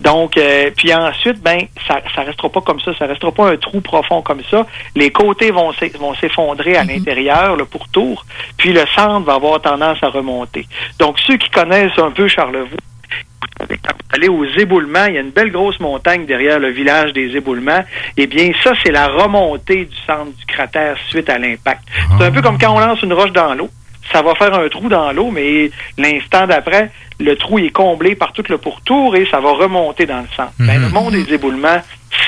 Donc, euh, puis ensuite, ben, ça, ça restera pas comme ça, ça restera pas un trou profond comme ça. Les côtés vont s'e- vont s'effondrer à l'intérieur, le pourtour, puis le centre va avoir tendance à remonter. Donc, ceux qui connaissent un peu Charlevoix, quand vous allez aux éboulements, il y a une belle grosse montagne derrière le village des éboulements. Eh bien, ça, c'est la remontée du centre du cratère suite à l'impact. C'est un peu comme quand on lance une roche dans l'eau. Ça va faire un trou dans l'eau, mais l'instant d'après, le trou est comblé par tout le pourtour et ça va remonter dans le centre. Ben, le monde des éboulements,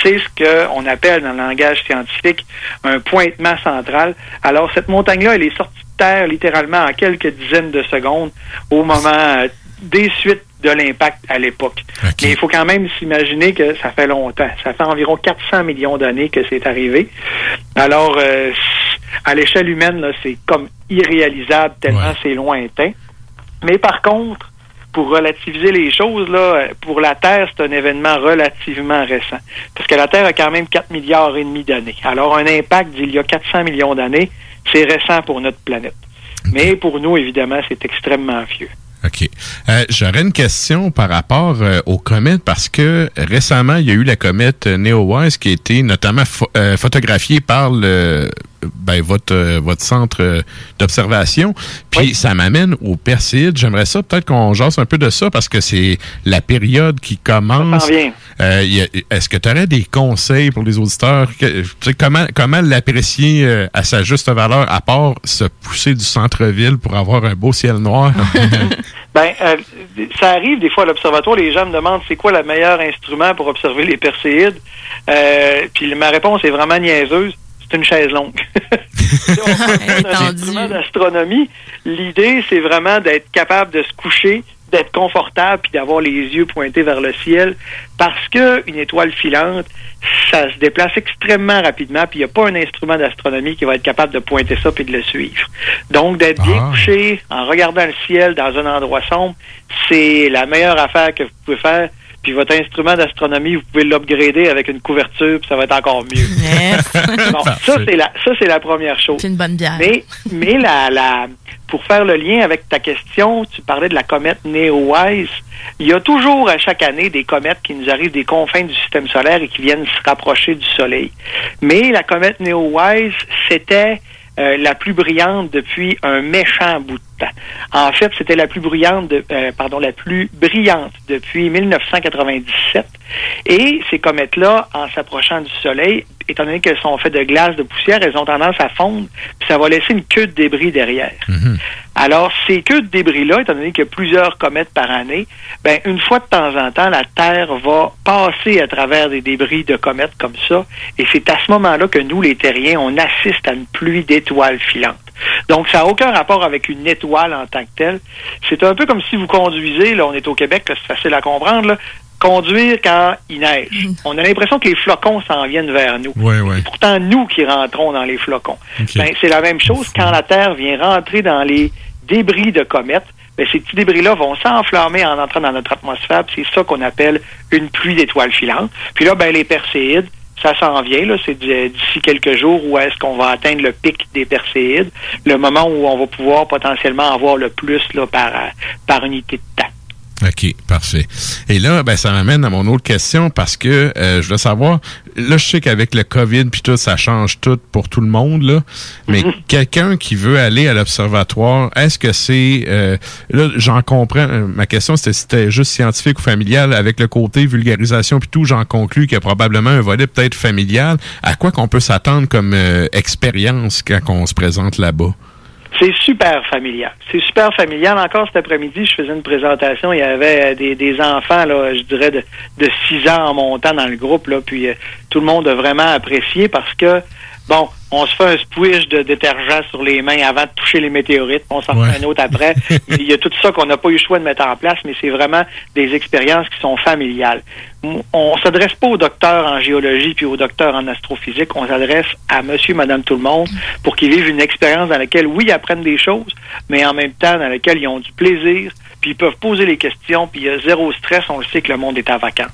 c'est ce qu'on appelle dans le langage scientifique un pointement central. Alors, cette montagne-là, elle est sortie de terre littéralement en quelques dizaines de secondes au moment euh, des suites de l'impact à l'époque. Mais il faut quand même s'imaginer que ça fait longtemps. Ça fait environ 400 millions d'années que c'est arrivé. Alors, euh, à l'échelle humaine, c'est comme irréalisable tellement c'est lointain. Mais par contre, pour relativiser les choses, là, pour la Terre, c'est un événement relativement récent. Parce que la Terre a quand même 4 milliards et demi d'années. Alors, un impact d'il y a 400 millions d'années, c'est récent pour notre planète. Mais pour nous, évidemment, c'est extrêmement vieux. OK. Euh, J'aurais une question par rapport euh, aux comètes parce que récemment, il y a eu la comète euh, Neowise qui a été notamment euh, photographiée par le ben, votre, euh, votre centre euh, d'observation. Puis ça m'amène au Perséide. J'aimerais ça, peut-être qu'on jase un peu de ça parce que c'est la période qui commence. Euh, Est-ce que tu aurais des conseils pour les auditeurs? Que- comment comment l'apprécier à sa juste valeur, à part se pousser du centre-ville pour avoir un beau ciel noir? Ben, ça arrive des fois à l'observatoire, les gens me demandent c'est quoi le meilleur instrument pour observer les perséides? Puis ma réponse est vraiment niaiseuse. C'est une chaise longue. Si on instrument d'astronomie, l'idée, c'est vraiment d'être capable de se coucher, d'être confortable, puis d'avoir les yeux pointés vers le ciel, parce que une étoile filante, ça se déplace extrêmement rapidement, puis il n'y a pas un instrument d'astronomie qui va être capable de pointer ça puis de le suivre. Donc, d'être bien couché, en regardant le ciel dans un endroit sombre, c'est la meilleure affaire que vous pouvez faire. Puis votre instrument d'astronomie, vous pouvez l'upgrader avec une couverture, puis ça va être encore mieux. Bon, ça, c'est la, ça, c'est la première chose. C'est une bonne bière. Mais, mais la, la, pour faire le lien avec ta question, tu parlais de la comète Neowise. Il y a toujours à chaque année des comètes qui nous arrivent des confins du système solaire et qui viennent se rapprocher du Soleil. Mais la comète Neowise, c'était euh, la plus brillante depuis un méchant bout de temps. En fait, c'était la plus brillante, de, euh, pardon, la plus brillante depuis 1997. Et ces comètes-là, en s'approchant du Soleil, étant donné qu'elles sont faites de glace, de poussière, elles ont tendance à fondre, puis ça va laisser une queue de débris derrière. Alors, ces queues de débris-là, étant donné qu'il y a plusieurs comètes par année, ben, une fois de temps en temps, la Terre va passer à travers des débris de comètes comme ça, et c'est à ce moment-là que nous, les terriens, on assiste à une pluie d'étoiles filantes. Donc, ça n'a aucun rapport avec une étoile en tant que telle. C'est un peu comme si vous conduisez, là, on est au Québec, c'est facile à comprendre, là, conduire quand il neige. On a l'impression que les flocons s'en viennent vers nous. Ouais, ouais. C'est pourtant nous qui rentrons dans les flocons. Ok. Ben, c'est la même chose quand la Terre vient rentrer dans les débris de comètes. Ben, ces petits débris-là vont s'enflammer en entrant dans notre atmosphère. puis C'est ça qu'on appelle une pluie d'étoiles filantes. Puis là, ben, les perséides, ça s'en vient. Là, c'est d'ici quelques jours où est-ce qu'on va atteindre le pic des perséides, le moment où on va pouvoir potentiellement en voir le plus là, par, par unité de temps. OK, parfait. Et là, ben, ça m'amène à mon autre question parce que euh, je veux savoir, là, je sais qu'avec le COVID puis tout, ça change tout pour tout le monde, là. Mais quelqu'un qui veut aller à l'observatoire, est-ce que c'est... euh, là, j'en comprends. euh, Ma question, c'était si c'était juste scientifique ou familial. Avec le côté vulgarisation puis tout, j'en conclus qu'il y a probablement un volet peut-être familial. À quoi qu'on peut s'attendre comme euh, expérience quand on se présente là-bas? C'est super familial. C'est super familial. Encore cet après-midi, je faisais une présentation. Il y avait euh, des, enfants, là, je dirais, de, de 6 ans en montant dans le groupe. Là, puis euh, tout le monde a vraiment apprécié parce que, bon, on se fait un squish de détergent sur les mains avant de toucher les météorites. On s'en fait un autre après. Il y a tout ça qu'on n'a pas eu le choix de mettre en place, mais c'est vraiment des expériences qui sont familiales. On s'adresse pas aux docteurs en géologie puis aux docteurs en astrophysique. On s'adresse à monsieur, madame, tout le monde pour qu'ils vivent une expérience dans laquelle, oui, ils apprennent des choses, mais en même temps dans laquelle ils ont du plaisir, puis ils peuvent poser les questions, puis il y a zéro stress. On le sait que le monde est en vacances.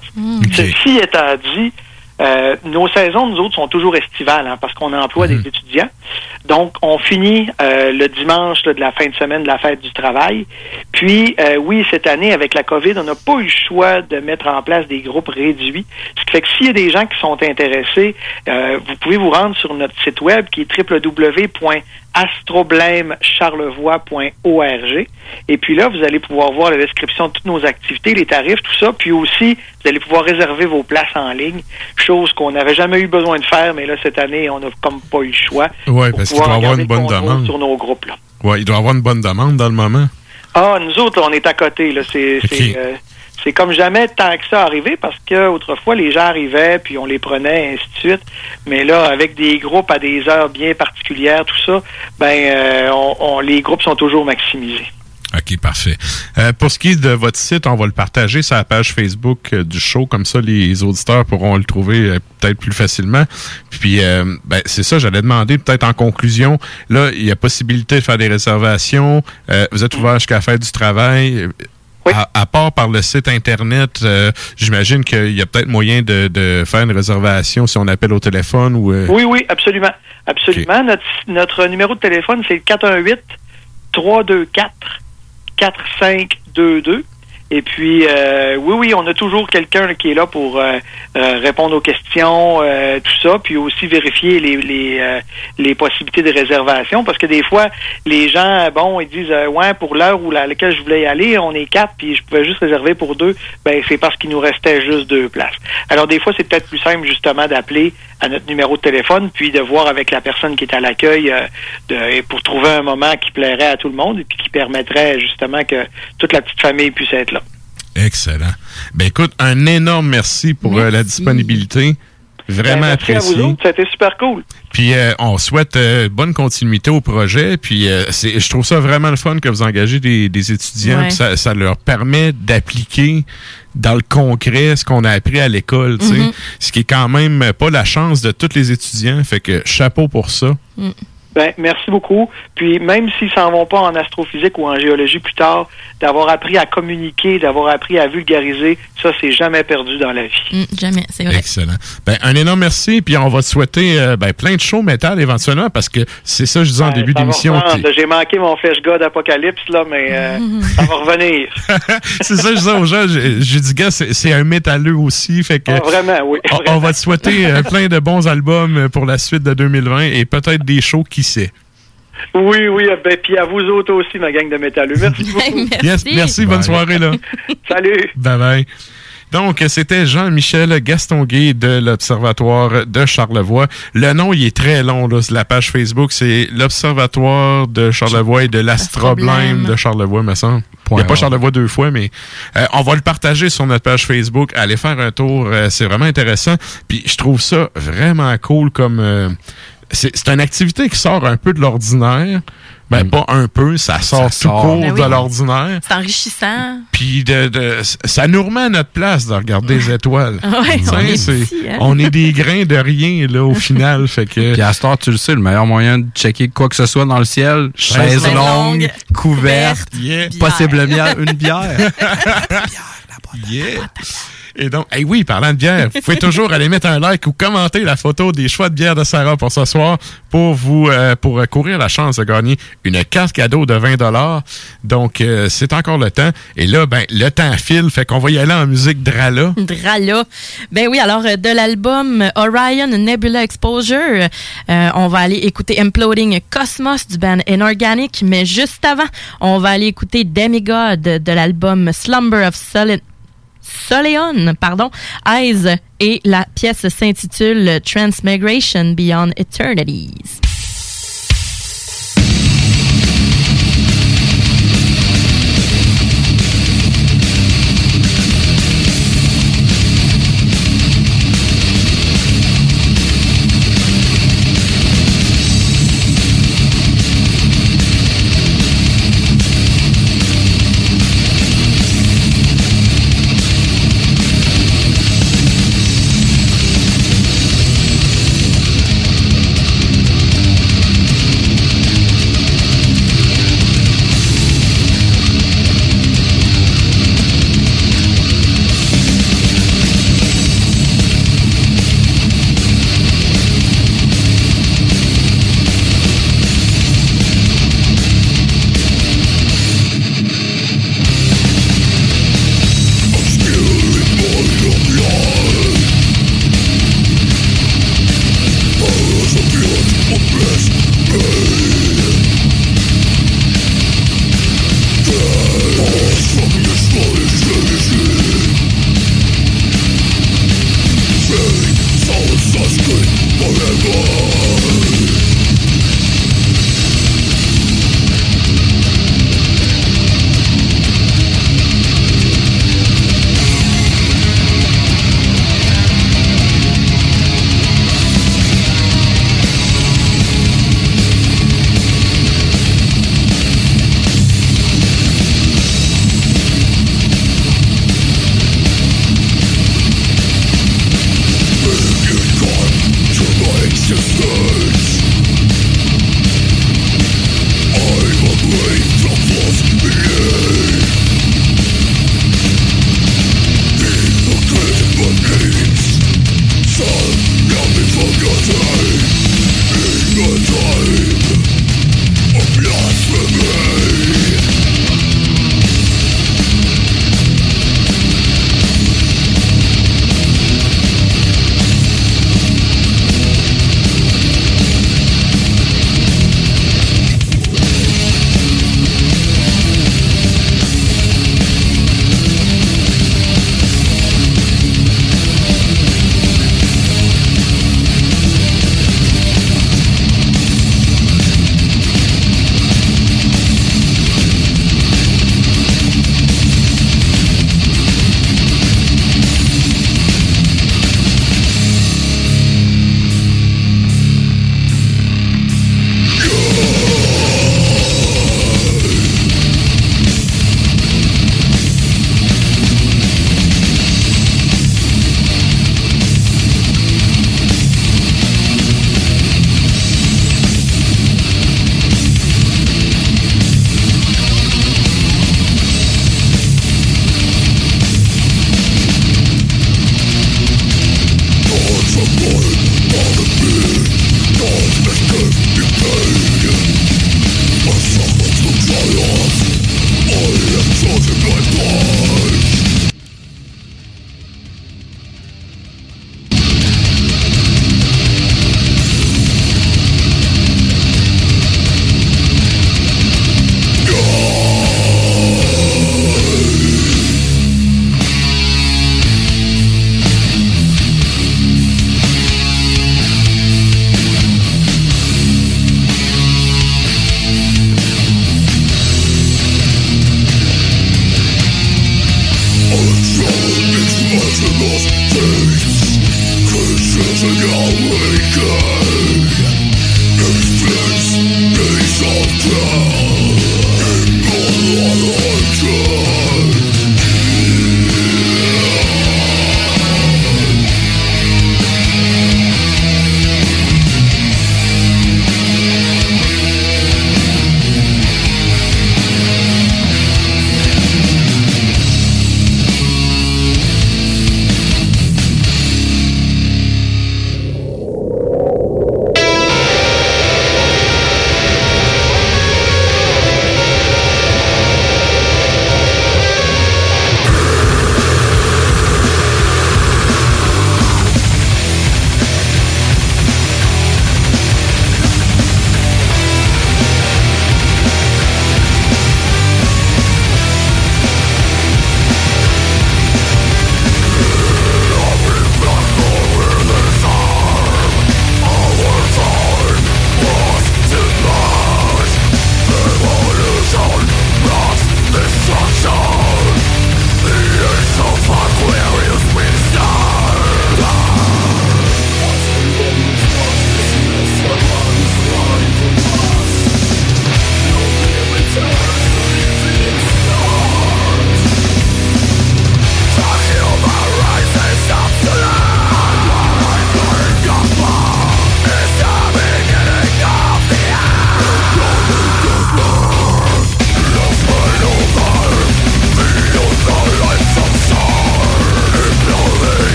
Ceci étant dit, euh, nos saisons, nous autres, sont toujours estivales hein, parce qu'on emploie des étudiants. Donc, on finit euh, le dimanche là, de la fin de semaine de la fête du travail. Puis, euh, oui, cette année, avec la COVID, on n'a pas eu le choix de mettre en place des groupes réduits. Ce qui fait que s'il y a des gens qui sont intéressés, euh, vous pouvez vous rendre sur notre site web qui est www.astroblèmecharlevoix.org. Et puis là, vous allez pouvoir voir la description de toutes nos activités, les tarifs, tout ça. Puis aussi, vous allez pouvoir réserver vos places en ligne, chose qu'on n'avait jamais eu besoin de faire, mais là, cette année, on n'a comme pas eu le choix. Pour parce qu'il doit avoir une bonne demande. Sur nos groupes, là. Ouais, il doit avoir une bonne demande dans le moment. Ah, nous autres, on est à côté. Là. C'est, c'est, euh, c'est comme jamais tant que ça arrivé parce que autrefois les gens arrivaient puis on les prenait ainsi de suite. Mais là, avec des groupes à des heures bien particulières, tout ça, ben euh, on, on- les groupes sont toujours maximisés. OK, parfait. Euh, pour ce qui est de votre site, on va le partager sur la page Facebook euh, du show, comme ça les auditeurs pourront le trouver euh, peut-être plus facilement. Puis, euh, ben, c'est ça, j'allais demander peut-être en conclusion, là, il y a possibilité de faire des réservations, euh, vous êtes ouvert jusqu'à la fête du travail. À, à part par le site Internet, euh, j'imagine qu'il y a peut-être moyen de, de faire une réservation si on appelle au téléphone ou... euh, Oui, oui, absolument. Absolument. Notre, notre numéro de téléphone, c'est le 418 324 4522. Et puis, euh, oui, oui, on a toujours quelqu'un qui est là pour euh, euh, répondre aux questions, euh, tout ça, puis aussi vérifier les les, euh, les possibilités de réservation, parce que des fois, les gens, bon, ils disent, ouais, pour l'heure où la, laquelle je voulais y aller, on est quatre, puis je pouvais juste réserver pour deux. Ben, c'est parce qu'il nous restait juste deux places. Alors, des fois, c'est peut-être plus simple justement d'appeler à notre numéro de téléphone, puis de voir avec la personne qui est à l'accueil euh, de- pour trouver un moment qui plairait à tout le monde et puis qui permettrait justement que toute la petite famille puisse être là. Excellent. Ben écoute, un énorme merci pour euh, la disponibilité. Vraiment Ben, merci à apprécié. vous autres, c'était super cool. Puis euh, on souhaite euh, bonne continuité au projet. Puis euh, je trouve ça vraiment le fun que vous engagez des, des étudiants. Ouais. Ça, ça leur permet d'appliquer dans le concret ce qu'on a appris à l'école. Mhm. Ce qui est quand même pas la chance de tous les étudiants. Fait que chapeau pour ça. Ben, merci beaucoup. Puis même s'ils s'en vont pas en astrophysique ou en géologie plus tard, d'avoir appris à communiquer, d'avoir appris à vulgariser, ça c'est jamais perdu dans la vie. Mm, jamais, c'est vrai. Excellent. Ben, un énorme merci. Puis on va te souhaiter euh, ben, plein de shows métal éventuellement parce que c'est ça, je disais en début Ça va d'émission. J'ai manqué mon Flash God Apocalypse, là, mais euh, ça va revenir. c'est ça, je disais aux gens. J'ai dit, gars, c'est un métalleux aussi. Fait que Ah, vraiment, oui. on, on va te souhaiter euh, plein de bons albums pour la suite de 2020 et peut-être des shows, qui sait. Oui, oui, euh, ben, puis à vous autres aussi, ma gang de métalleux. Merci beaucoup. Yes, merci, bonne soirée. là. Salut. Bye bye. Donc, c'était Jean-Michel Gastonguay de l'Observatoire de Charlevoix. Le nom, il est très long. Là. La page Facebook, c'est l'Observatoire de Charlevoix et de l'Astroblème de Charlevoix, me semble. Il n'y a pas. Charlevoix deux fois, mais euh, on va le partager sur notre page Facebook. Allez faire un tour, euh, c'est vraiment intéressant. Puis je trouve ça vraiment cool comme... euh, c'est c'est une activité qui sort un peu de l'ordinaire. Ben, pas un peu, ça sort tout sort. court Ben de l'ordinaire. C'est enrichissant. Puis de, de- ça nous remet à notre place de regarder les étoiles. Ouais, Tu sais, on est hein. on est des grains de rien là au final. Fait que Puis à ce temps, tu le sais, le meilleur moyen de checker quoi que ce soit dans le ciel, chaise Chaise longue, longue, couverte, Yeah. possiblement une bière. Yeah. Et donc, hey oui, parlant de bière, vous pouvez toujours aller mettre un like ou commenter la photo des choix de bière de Sarah pour ce soir pour vous euh, pour courir la chance de gagner une carte cadeau de 20 dollars. Donc euh, c'est encore le temps et là ben le temps file fait qu'on va y aller en musique Drala. Drala. Ben oui, alors euh, de l'album Orion Nebula Exposure, euh, on va aller écouter Imploding Cosmos du band Inorganic, mais juste avant, on va aller écouter Demigod de l'album Slumber of Solid Soleon, pardon, Eyes et la pièce s'intitule Transmigration Beyond Eternities.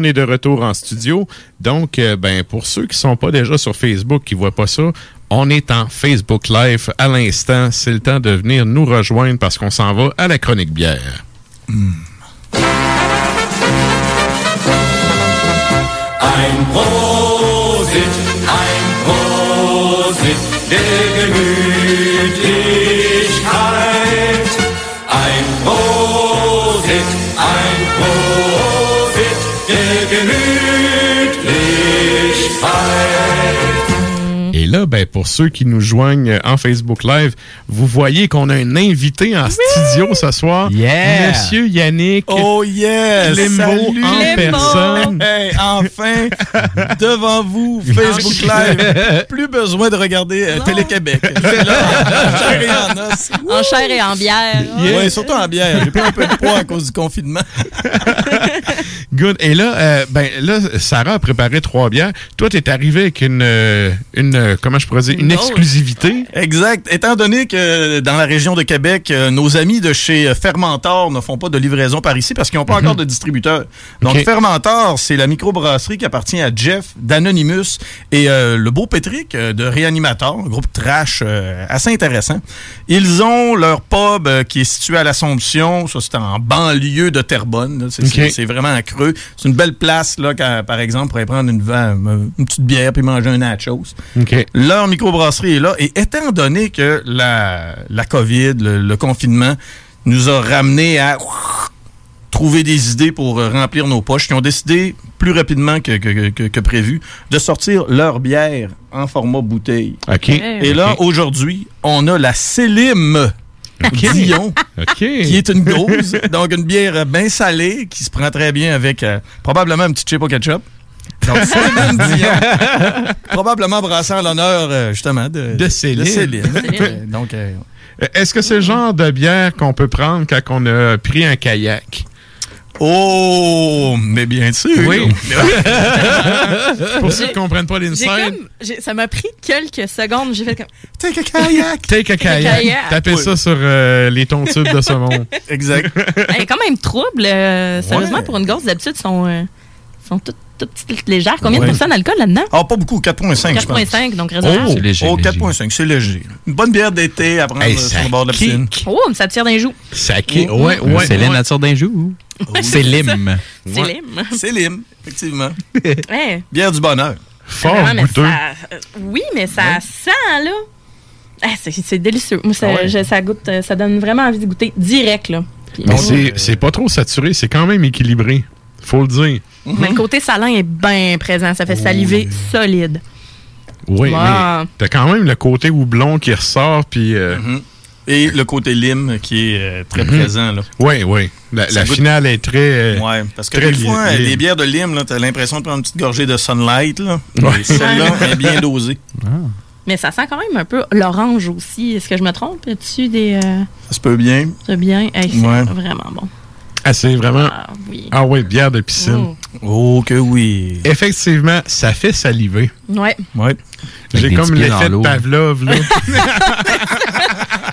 On est de retour en studio. Donc, euh, ben, pour ceux qui sont pas déjà sur Facebook, qui voient pas ça, on est en Facebook Live à l'instant. C'est le temps de venir nous rejoindre parce qu'on s'en va à la chronique bière. Prosit der Gemütlichkeit. Et là, ben, pour ceux qui nous joignent en Facebook Live, vous voyez qu'on a un invité en studio ce soir. Yeah! Monsieur Yannick. Oh yes! Limbo Salut! en Limbo! personne. Hey, enfin, devant vous, Facebook Live. Plus besoin de regarder euh, Télé-Québec. En chair et en os. En chair et en bière. Oui, surtout en bière. J'ai pris un peu de poids à cause du confinement. Good. Et là, euh, ben, là, Sarah a préparé trois bières. Toi, t'es arrivé avec une, une, euh, comment je pourrais dire, une exclusivité. Exact. Étant donné que dans la région de Québec, euh, nos amis de chez euh, Fermentor ne font pas de livraison par ici parce qu'ils n'ont pas encore de distributeur. Donc. Fermentor, c'est la microbrasserie qui appartient à Jeff d'Anonymous et euh, le beau Pétric de Réanimator, un groupe trash euh, assez intéressant. Ils ont leur pub euh, qui est situé à l'Assomption. Ça, c'est en banlieue de Terrebonne. C'est vraiment à creux. C'est une belle place, là, quand, par exemple, pour aller prendre une, une petite bière puis manger un nachos. OK. Leur microbrasserie est là. Et étant donné que la, la COVID, le, le confinement, nous a ramené à trouver des idées pour euh, remplir nos poches, ils ont décidé plus rapidement que, que- que- que prévu de sortir leur bière en format bouteille. OK. Et là, aujourd'hui, on a la Célim Dion, qui est une gauze, donc une bière bien salée qui se prend très bien avec euh, probablement un petit chip au ketchup. Donc, Céline Dion, probablement brassant en l'honneur, euh, justement, de, De Céline. Céline. Céline. Euh, Donc, euh, Est-ce que c'est le genre de bière qu'on peut prendre quand on a pris un kayak? Oh, mais bien sûr. Oui. Pour ceux qui ne comprennent pas l'inside, ça m'a pris quelques secondes. J'ai fait comme. Take a kayak. take a kayak. kayak. Tapez Oui. ça sur euh, les tons tubes de saumon. exact. Elle est quand même trouble. euh, Sérieusement, pour une gosse, d'habitude, sont, euh, sont toutes, toutes petites légères. Combien de pourcents d'alcool là-dedans? Ah, pas beaucoup, 4,5, je pense. 4,5, donc raisonnable. Oh, oh, 4,5, c'est léger. Une bonne bière d'été à prendre Hey, euh, sur le bord de la piscine. Oh, mais ça tire d'un joue. Ça qui- ouais, ouais. C'est ouais. la nature d'un jour. C'est lim. C'est lim. C'est lim, effectivement. Ouais. Bière du bonheur. Fort Ah, mais goûteux. ça- euh, oui, mais ça sent, là. Ah, c'est, délicieux. Moi, ça, Ah ouais. je- ça goûte, euh, ça donne vraiment envie de goûter direct, là. Puis, Mais c'est- c'est pas trop saturé, c'est quand même équilibré. Faut le dire. mais le côté salin est bien présent. Ça fait saliver solide. Oui, Wow. mais t'as quand même le côté houblon qui ressort, puis... euh, Mhm. Et le côté lime qui est euh, très Mhm. présent. Là. Oui, oui. La, Ça la goûte- finale est très... euh, Ouais, parce que des fois, les bières de lime, là, t'as l'impression de prendre une petite gorgée de sunlight. Là. Ouais. Celle-là est bien dosée. Mais ça sent quand même un peu l'orange aussi. Est-ce que je me trompe? Y a-tu des. euh, Ça se peut bien. c'est bien? Hey, c'est Ouais. vraiment bon. Ah, c'est vraiment... Ah, oui. Ah oui, bière de piscine. Oh. Oh que oui. Effectivement, ça fait saliver. Ouais. Ouais. J'ai comme dans l'effet de. Pavlov, là.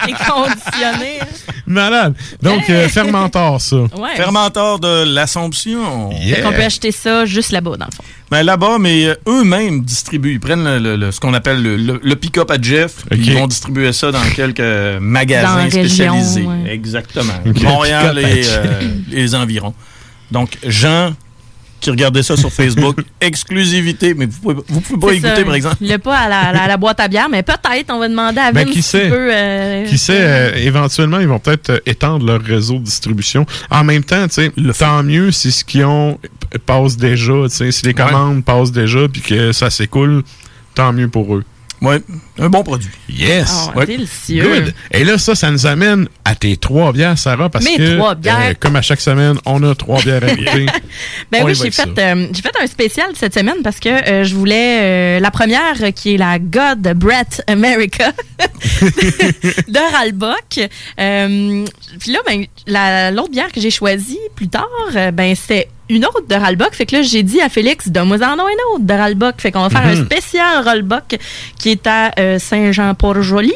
Et conditionné. Malade. Donc, euh, fermentor, ça. Ouais. Fermentor de l'Assomption. Qu'on peut acheter ça juste là-bas, dans le fond. Ben, là-bas, mais euh, eux-mêmes distribuent. Ils prennent le- le- le- ce qu'on appelle le, le- le pick-up à Jeff. Ils vont distribuer ça dans quelques Dans magasins région, spécialisés. ouais. Exactement. Ok, Montréal et euh, les environs. Donc, Jean, qui regardait ça sur Facebook, exclusivité, mais vous pouvez, vous pouvez pas ça. goûter, par exemple. Le pas à la, à la- boîte à bière, mais peut-être, on va demander à Ben, Vince qui sait? peut, euh, Qui sait, euh, éventuellement, ils vont peut-être euh, étendre leur réseau de distribution. En même temps, tu sais, tant mieux si ce qu'ils ont passe déjà, tu sais, si les commandes passent déjà puis que ça s'écoule, tant mieux pour eux. Ouais, un bon produit. Yes! Ah, Ouais. délicieux. Good. Et là, ça, ça nous amène à tes trois bières, Sarah, parce Mes que, trois bières. euh, comme à chaque semaine, on a trois bières à goûter. Ben On oui, j'ai fait, euh, j'ai fait un spécial cette semaine parce que euh, je voulais euh, la première euh, qui est la God Brett America de Ralbock. Euh, Puis là, ben, la- l'autre bière que j'ai choisie plus tard, ben, c'était une autre de Ralbock. Fait que là, j'ai dit à Félix, donne-moi en une autre de Ralbock. Fait qu'on va faire un Mhm. spécial Ralbock qui est à euh, Saint-Jean-Port-Joli.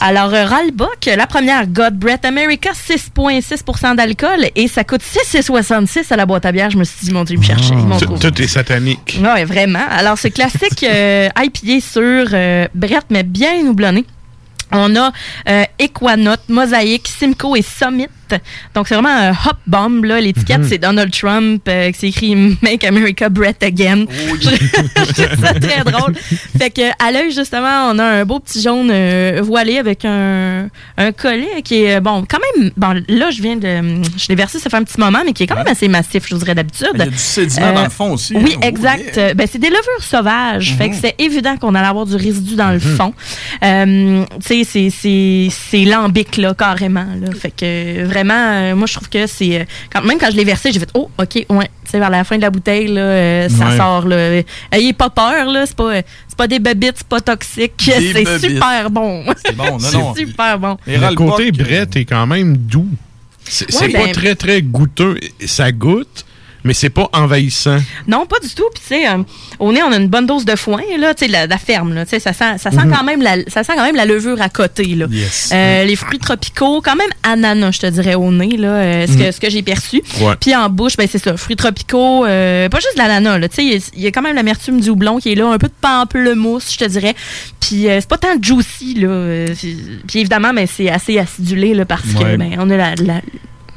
Alors, euh, Ralbock, la première, God Breath America, 6,6% d'alcool et ça coûte 6,66 à la boîte à bière. Je me suis dit, mon Dieu, me chercher. Tout, est satanique. Oui, vraiment. Alors, c'est classique euh, IPA sur euh, Brett, mais bien houblonné. On a euh, Equanote, Mosaïque, Simcoe et Summit. Donc, c'est vraiment un hop bomb. là. L'étiquette, Mhm. c'est Donald Trump euh, qui s'écrit Make America Brett Again. Trouve ça très drôle. Fait que à l'œil, justement, on a un beau petit jaune euh, voilé avec un, un collet qui est, bon, quand même, bon, là, je viens de, je l'ai versé, ça fait un petit moment, mais qui est quand même assez massif, je vous dirais d'habitude. Il y a du sédiment dans le fond aussi, Oui, hein. Oh, exact. Euh, Ben, c'est des levures sauvages. Fait que Mhm. c'est évident qu'on allait avoir du résidu dans le Mhm. fond. Euh, tu sais, c'est- c'est c'est lambic, là, carrément. Là. Fait que euh, vraiment, euh, moi, je trouve que c'est. euh, Quand, même quand je l'ai versé, j'ai fait Oh, OK, ouais. Tu sais, vers la fin de la bouteille, là, euh, ça Ouais. sort. Là. Ayez pas peur, là. C'est pas, euh, c'est pas des bébites, c'est pas toxique. Des C'est super bon. C'est bon, non, C'est non. super bon. le côté Brett est quand même doux. C'est Ouais, c'est pas ben- très, très goûteux. Ça goûte, mais c'est pas envahissant. Non, pas du tout. Puis, tu sais, euh, au nez, on a une bonne dose de foin, là, tu sais, la, la ferme, là. Tu sais, ça sent, ça, sent Mhm. quand même la, ça sent quand même la levure à côté, là. Yes. Euh, les fruits tropicaux, quand même ananas, je te dirais, au nez, là, euh, ce, Mhm. que, ce que j'ai perçu. Ouais. Puis en bouche, ben, c'est ça, fruits tropicaux, pas juste de l'ananas, là. Tu sais, il y a- il y, a quand même l'amertume du houblon qui est là, un peu de pamplemousse, je te dirais. Puis c'est pas tant juicy, là. Puis évidemment, ben, c'est assez acidulé, là, parce que, ben, on a la, la-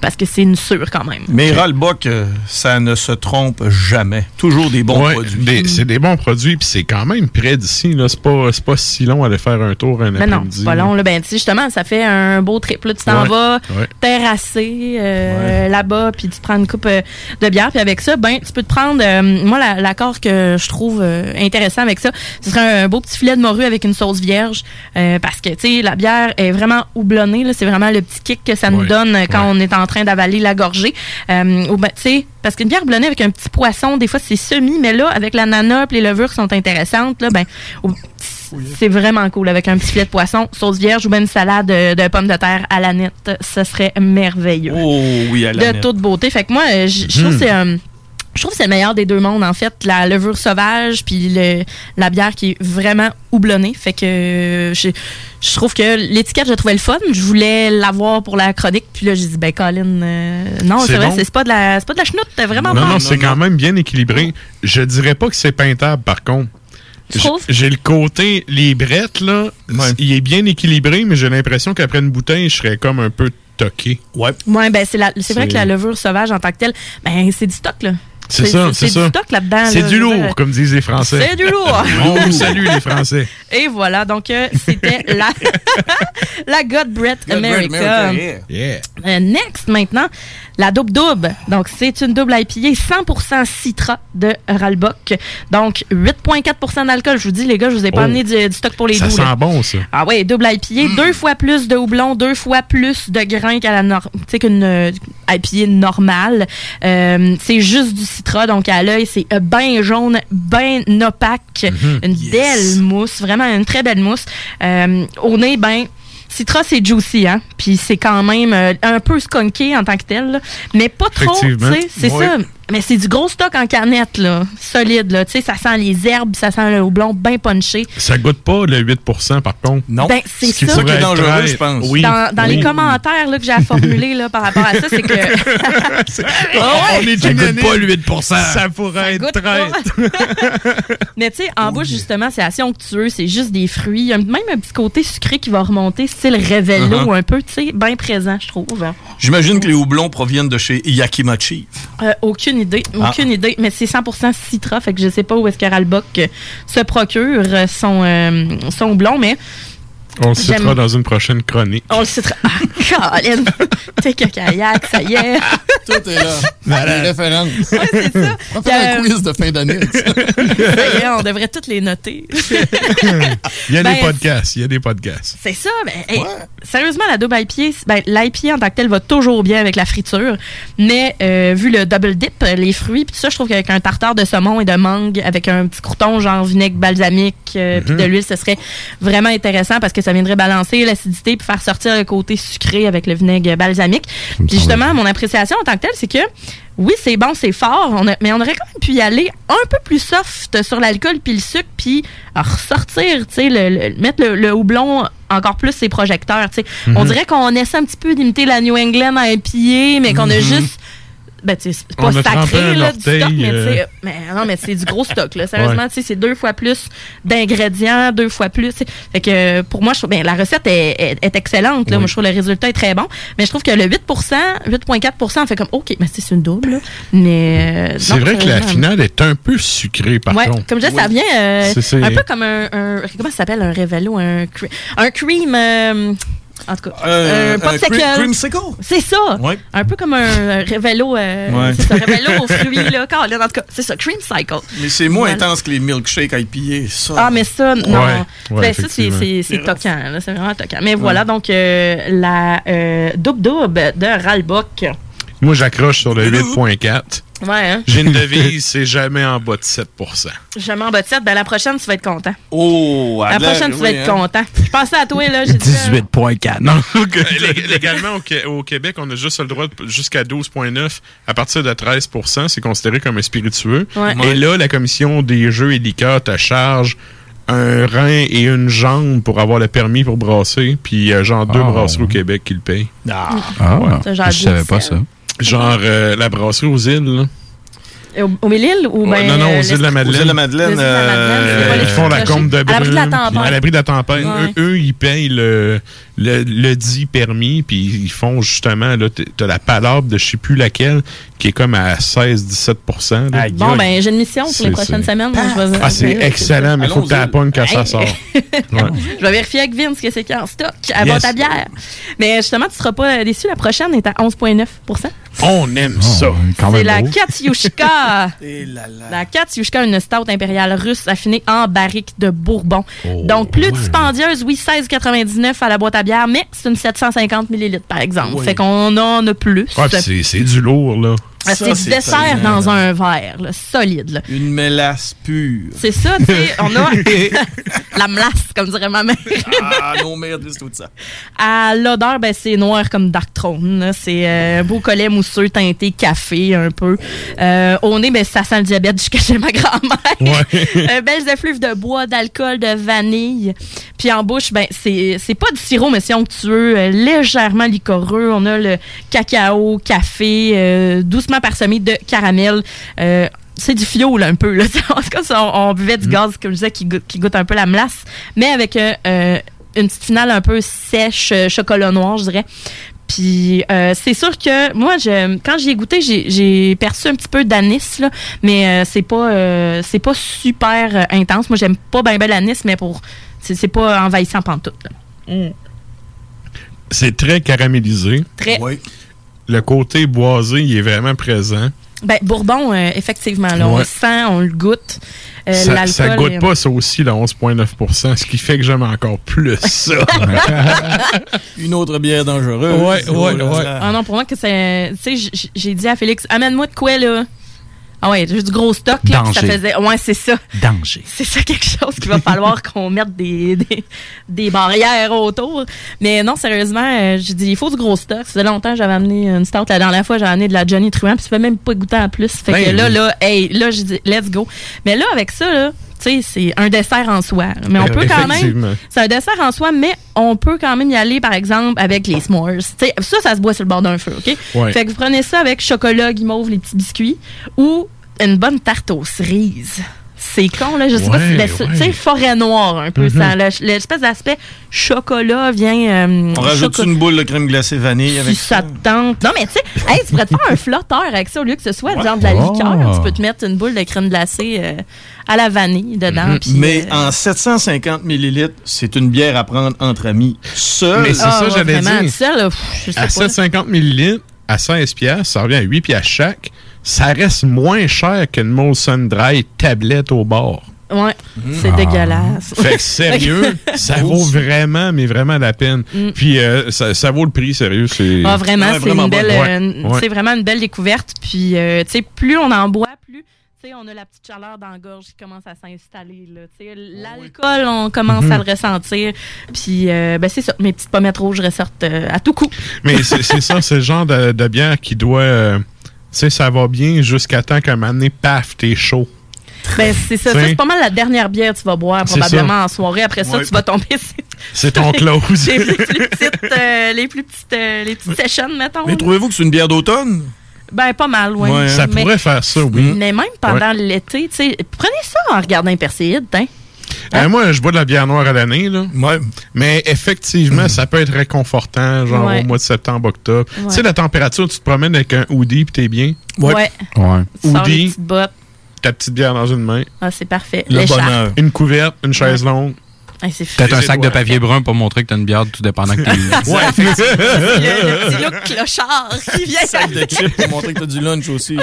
parce que c'est une sûre quand même. Mais Ralbock, euh, ça ne se trompe jamais. Toujours des bons Ouais, produits. c'est des bons produits, puis c'est quand même près d'ici. là. C'est pas, c'est pas si long à aller faire un tour un Mais non, après-midi. pas long. Là. Ben, tu sais, justement, ça fait un beau trip. Là, tu t'en Ouais, vas ouais. terrasser euh, là-bas, puis tu te prends une coupe euh, de bière. Puis avec ça, ben, tu peux te prendre... euh, moi, la- l'accord que je trouve euh, intéressant avec ça, ce serait un beau petit filet de morue avec une sauce vierge. euh, parce que, tu sais, la bière est vraiment houblonnée. là. C'est vraiment le petit kick que ça nous donne quand on est en train d'avaler la gorgée. Euh, ou ben, tu sais, parce qu'une bière houblonnée avec un petit poisson, des fois, c'est semi. Mais là, avec l'ananas et les levures qui sont intéressantes, là, ben... c'est vraiment cool avec un petit filet de poisson, sauce vierge ou même une salade de, pommes de terre à la nette. Ce serait merveilleux. Oh oui, à la de nette. toute beauté. Fait que moi, euh, je trouve Mhm. que c'est euh, je trouve que c'est le meilleur des deux mondes, en fait. La levure sauvage, puis le- la bière qui est vraiment houblonnée. Fait que euh, je, je trouve que l'étiquette, je trouvais le fun. Je voulais l'avoir pour la chronique. Puis là, j'ai dit, ben, Colin, euh, non, C'est c'est vrai, bon. c'est c'est pas, de la- c'est pas de la chenoute, vraiment non, bon. non, c'est quand même bien équilibré. Je dirais pas que c'est peintable, par contre. J'ai le côté, les brettes, là, il est bien équilibré, mais j'ai l'impression qu'après une bouteille, je serais comme un peu toqué. Ouais. Ouais, ben, c'est la- c'est vrai que la levure sauvage en tant que telle, ben, c'est du stock, là. C'est ça, c'est ça. du stock là-dedans. C'est là, du lourd, dire. comme disent les Français. C'est du lourd. On vous salue, les Français. Et voilà, donc euh, c'était la, la God Breath God Breath America. America, yeah. Euh, next, maintenant, la Double Double. Donc, c'est une double IPA 100% Citra de Ralbock. Donc, 8,4% d'alcool. Je vous dis, les gars, je vous ai pas Oh. amené du, du stock pour les Ça doux. sent là. bon, ça. Ah ouais, double IPA, deux fois plus de houblon, deux fois plus de grains qu'à la nor- tu sais, qu'une euh, IPA normale. Euh, c'est juste du citra, donc à l'œil, c'est bien jaune, bien opaque, Mhm. une belle mousse, vraiment une très belle mousse. Euh, au nez, ben Citra, c'est juicy, hein? Puis c'est quand même euh, un peu skunké en tant que tel, là. mais pas trop, tu sais, c'est ça. Mais c'est du gros stock en canette, là, solide, là. Tu sais, ça sent les herbes, ça sent le houblon bien punché. Ça goûte pas le 8% par contre. Non. Ben, c'est Ce qui ça. qui est dangereux, très- je pense. Oui. Dans, dans Oui. les commentaires là, que j'ai à formuler là, par rapport à ça, c'est que. On est Ça goûte pas le 8 Ça pourrait être traître. Mais tu sais, en bouche, justement, c'est assez onctueux, c'est juste des fruits. Il y a même un petit côté sucré qui va remonter, style Revello, Uh-huh. un peu, tu sais, bien présent, je trouve. J'imagine que les houblons proviennent de chez Yakimachi. Euh, aucune idée, Ah. aucune idée. Mais c'est 100% Citra, fait que je sais pas où est-ce que Ralbock se procure euh, son, euh, son houblon, mais On le citera dans une prochaine chronique. on le citera. Ah, Colin! T'es que kayak, ça y est. Tout est là. Voilà. Les références. Ouais, c'est ça. On va faire un quiz de fin d'année. avec ça. Ça y est, on devrait toutes les noter. Il y a Ben, des podcasts, il y a des podcasts. C'est ça. Ben, hey, Sérieusement, la double IPA, ben, l'IPA en tant que tel va toujours bien avec la friture. Mais euh, vu le double dip, les fruits, puis tout ça, je trouve qu'avec un tartare de saumon et de mangue, avec un petit crouton genre vinaigre balsamique, euh, puis Mhm. de l'huile, ce serait vraiment intéressant parce que ça ça viendrait balancer l'acidité puis faire sortir le côté sucré avec le vinaigre balsamique. Puis justement, mon appréciation en tant que telle, c'est que oui, c'est bon, c'est fort, on a- mais on aurait quand même pu y aller un peu plus soft sur l'alcool puis le sucre, puis ressortir, tu sais, mettre le, le houblon encore plus ses projecteurs, tu sais. On Mhm. dirait qu'on essaie un petit peu d'imiter la New England à IPA, mais qu'on a Mhm. juste... Ben, tu sais, c'est pas sacré, là, du stock, orteil, mais tu sais, euh. mais non, mais c'est du gros stock, là. Sérieusement, Ouais. tu sais, c'est deux fois plus d'ingrédients, deux fois plus. Fait que pour moi, je trouve, ben, la recette est, est- est excellente. Là. Oui. Moi, je trouve le résultat est très bon. Mais je trouve que le 8% 8,4% on fait comme, OK, mais c'est une double. là. Mais. euh, C'est vrai que la finale est un peu sucrée, par ouais, contre. comme je dis, ça vient euh, un peu comme un, un- comment ça s'appelle un révélo, un, cre- un cream, euh, en tout cas, Euh, un cre- creamsicle? C'est ça. Ouais. Un peu comme un révélo, euh, Ouais. c'est ça, révélo aux fruits là. Colin, en tout cas, c'est ça, cream cycle. Mais c'est moins Voilà. intense que les milkshakes IPA, ça. Ah, mais ça, non. Ouais, ouais, Ben, ça, c'est- c'est c'est toquant. là, C'est vraiment toquant. Mais voilà, donc, euh, la euh, double-double de Ralbock. Moi, j'accroche sur le 8.4. Ouais, hein? J'ai une devise, c'est jamais en bas de 7% Je m'en bats de 7. Ben, la prochaine, tu vas être content. Oh, La prochaine, tu vas être content. Je pensais à toi, là. j'ai dit, euh, 18.4. Non. Lég- Légalement, au, Qué- au Québec, on a juste le droit de- jusqu'à 12,9. À partir de 13% c'est considéré comme un spiritueux. Ouais. Et là, la commission des jeux et liqueurs te charge un rein et une jambe pour avoir le permis pour brasser. Puis, euh, genre, deux Ah. brasseries au Québec qui le payent. Ah, Ah, Ça, genre je savais pas ça. Genre, euh, la brasserie aux îles, là. Au, au Mille-Île ou Ouais, ben, non, non, euh, aux îles de la Madeleine. Aux îles de la Madeleine, Les îles de la Madeleine, c'est Euh, ils font la combe de À l'abri de la brune, tempête. puis À l'abri de la tempête. Ouais. Eux, eux, ils payent le, le, le dit permis, puis ils font justement, là, t'as la palabre de je sais plus laquelle, qui est comme à 16-17 là. Bon, ben, j'ai une mission pour les prochaines semaines. je vais- Ah, c'est excellent, mais il faut que tu pognes quand ça sort. Ouais. Je vais vérifier avec Vince que c'est qui en stock à Yes. boîte à bière. Mais justement, tu seras pas déçu. La prochaine est à 11,9% On aime ça. C'est la Katyushka. la Katyushka, une stout impériale russe affinée en barrique de Bourbon. Oh, Donc, plus dispendieuse, oui, 16,99 à la boîte à bière, mais c'est une 750 ml, par exemple. Oui. Fait qu'on en a plus. Ouais, puis c'est- c'est du lourd, là. Ah, c'est du dessert dans un verre, là, solide. là. Une mélasse pure. C'est ça, tu sais, on a la melasse, comme dirait ma mère. ah, non, merde, c'est tout ça. À l'odeur, ben, c'est noir comme Dark Throne. C'est euh, beau collet mousseux teinté café un peu. Euh, au nez, ben, ça sent le diabète jusqu'à chez ma grand-mère. Euh, belles effluves de bois, d'alcool, de vanille. Puis en bouche, ben, c'est pas du sirop, mais c'est onctueux, euh, légèrement liquoreux. On a le cacao, café, euh, doucement parsemé de caramel. Euh, c'est du fioul un peu. Là. En tout cas, on, on buvait du gaz, comme je disais, qui goûte, qui goûte un peu la melasse, mais avec euh, euh, une petite finale un peu sèche, euh, chocolat noir, je dirais. Puis euh, c'est sûr que moi, je, quand j'y ai goûté, j'ai- j'ai perçu un petit peu d'anis, mais euh, c'est pas euh, c'est pas super euh, intense. Moi, j'aime pas bien ben l'anis, mais pour c'est pas envahissant pantoute. Mm. C'est très caramélisé. Très. Le côté boisé, il est vraiment présent. Ben, Bourbon, euh, effectivement, là, on le sent, on le goûte. Euh, ça, ça goûte pas ça aussi, le 11,9% ce qui fait que j'aime encore plus ça. Une autre bière dangereuse. Ouais, ouais, Oh ouais. Ah non, pour moi, que c'est. Tu sais, j'ai dit à Félix, amène-moi de quoi, là? Ah ouais, j'ai du gros stock, là. Ça faisait. Ouais, c'est ça. Danger. C'est ça quelque chose qu'il va falloir qu'on mette des, des, des barrières autour. Mais non, sérieusement, euh, j'ai dit, il faut du gros stock. Ça faisait longtemps que j'avais amené une stout. La dernière fois, j'ai amené de la Johnny Truant, puis ça fait même pas goûter en plus. Fait Ben que là, là, hey, là, j'ai dit, let's go. Mais là, avec ça, là, c'est un dessert en soi. Mais on Euh, peut quand même. C'est un dessert en soi, mais on peut quand même y aller, par exemple, avec les s'mores. Tu sais, ça, ça se boit sur le bord d'un feu, OK? Ouais. Fait que vous prenez ça avec chocolat, guimauve, les petits biscuits, ou une bonne tarte aux cerises. C'est con, là. Je sais pas si. Ben, c'est- ouais. Tu sais, forêt noire, un peu. Mhm. ça, le- L'espèce d'aspect chocolat vient. euh, On rajoute choco- une boule de crème glacée vanille si avec ça te tente. Non, mais tu sais, hey, tu pourrais te faire un flotteur avec ça au lieu que ce soit genre de la Oh. liqueur. Tu peux te mettre une boule de crème glacée euh, à la vanille dedans. Mhm. puis, Mais euh, en 750 millilitres, c'est une bière à prendre entre amis. Seul. Mais c'est ah, ça, ça, là, pff, je sais À pas. 750 ml, à 16 piastres, ça revient à 8 piastres chaque. Ça reste moins cher qu'une Molson Dry tablette au bord. Ouais, c'est Ah. dégueulasse. Fait que sérieux, ça vaut vraiment, mais vraiment la peine. Mm. Puis euh, ça, ça vaut le prix, sérieux. C'est Ah, vraiment, c'est une belle, euh, ouais. c'est vraiment une belle découverte. Puis, euh, tu sais, plus on en boit, plus Tu sais, on a la petite chaleur dans la gorge qui commence à s'installer. là. Tu sais, L'alcool, on commence Mhm. à le ressentir. Puis, euh, ben, c'est ça. Mes petites pommettes rouges ressortent euh, à tout coup. Mais c'est ça, c'est le genre de, de bière qui doit. euh, sais, ça va bien jusqu'à temps qu'un moment donné, paf, t'es chaud. Ben, c'est ça. C'est pas mal la dernière bière que tu vas boire probablement en soirée. Après ça, Ouais. tu vas tomber. sur- C'est ton close. les, les plus petites, euh, les plus petites, euh, les petites sessions, mettons. Mais trouvez-vous que c'est une bière d'automne? Ben, pas mal, oui. Ouais, hein. Ça Mais- pourrait faire ça, oui. Mais même pendant l'été, tu sais, prenez ça en regardant un perséide, hein. Euh, moi, je bois de la bière noire à l'année, là. Mais effectivement, ça peut être réconfortant, genre Ouais. au mois de septembre, octobre. Ouais. Tu sais, la température, tu te promènes avec un hoodie puis t'es bien? Ouais. Ouais. Hoodie, bottes. ta petite bière dans une main. Ah, c'est parfait. L'écharpe. Une couverte, une chaise longue. Hey. Peut-être un sac de papier brun pour montrer que t'as une bière tout dépendant que t'es. Ouais, le, le petit look clochard qui vient Sac de chips pour montrer que t'as du lunch aussi.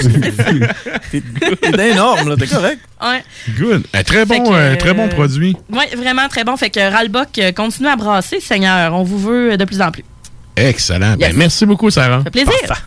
T'es énorme, là, t'es correct. Ouais. Good. Un très bon, que, euh, très bon produit. Ouais, vraiment très bon. Fait que Ralbock, euh, continue à brasser, Seigneur. On vous veut de plus en plus. Excellent. Ben, merci beaucoup, Sarah. Ça fait plaisir.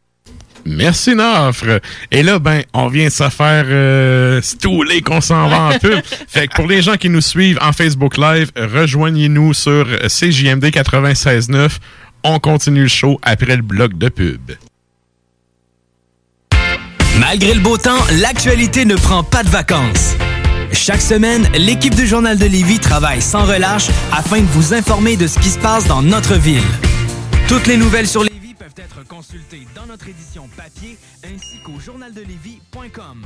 Merci, Nafre. Et là, ben, on vient de se faire euh, stouler qu'on s'en va en pub. Fait que pour les gens qui nous suivent en Facebook Live, rejoignez-nous sur CJMD 96.9. On continue le show après le bloc de pub. Malgré le beau temps, l'actualité ne prend pas de vacances. Chaque semaine, l'équipe du Journal de Lévis travaille sans relâche afin de vous informer de ce qui se passe dans notre ville. Toutes les nouvelles sur Lévis consultées dans notre édition papier ainsi qu'au journaldelevis.com.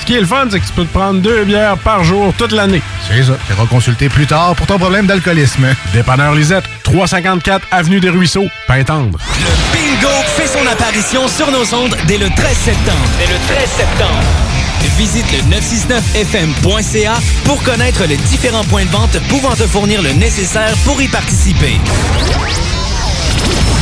Ce qui est le fun, c'est que tu peux te prendre deux bières par jour toute l'année. C'est ça. Tu consulter plus tard pour ton problème d'alcoolisme. Dépanneur Lisette, 354 Avenue des Ruisseaux, Pintendre. Bingo fait son apparition sur nos ondes dès le 13 septembre. Dès le 13 septembre. Visite le 969fm.ca pour connaître les différents points de vente pouvant te fournir le nécessaire pour y participer.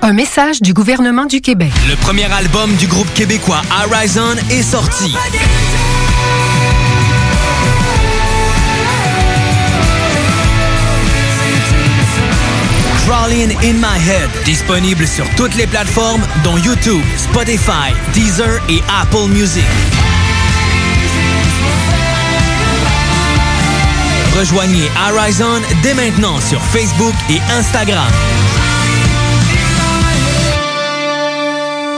Un message du gouvernement du Québec. Le premier album du groupe québécois Horizon est sorti. Crawling in My Head, disponible sur toutes les plateformes dont YouTube, Spotify, Deezer et Apple Music. Rejoignez Horizon dès maintenant sur Facebook et Instagram.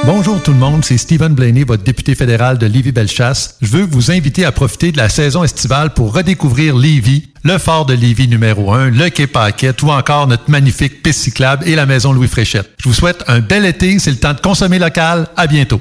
Bonjour tout le monde, c'est Stephen Blaney, votre député fédéral de Lévis-Bellechasse. Je veux vous inviter à profiter de la saison estivale pour redécouvrir Lévis, le fort de Lévis numéro 1, le quai Paquette ou encore notre magnifique piste cyclable et la maison Louis Fréchette. Je vous souhaite un bel été, c'est le temps de consommer local. À bientôt.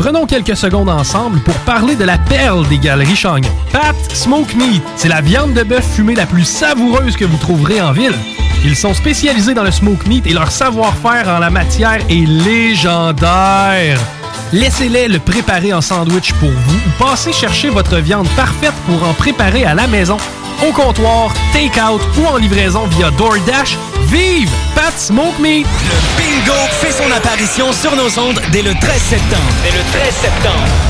Prenons quelques secondes ensemble pour parler de la perle des galeries Chagnon. Pat Smoke Meat, c'est la viande de bœuf fumée la plus savoureuse que vous trouverez en ville. Ils sont spécialisés dans le smoke meat et leur savoir-faire en la matière est légendaire. Laissez-les le préparer en sandwich pour vous ou passez chercher votre viande parfaite pour en préparer à la maison, au comptoir, take-out ou en livraison via DoorDash. Vive Pat Smoke Meat! Le bingo fait son apparition sur nos ondes dès le 13 septembre. Dès le 13 septembre.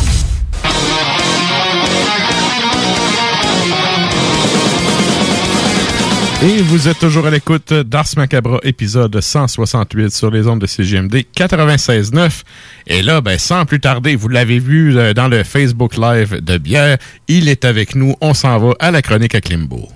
Et vous êtes toujours à l'écoute d'Ars Macabra, épisode 168 sur les ondes de CGMD 96.9. Et là, ben, sans plus tarder, vous l'avez vu euh, dans le Facebook Live de Bière, il est avec nous. On s'en va à la chronique à Klimbo.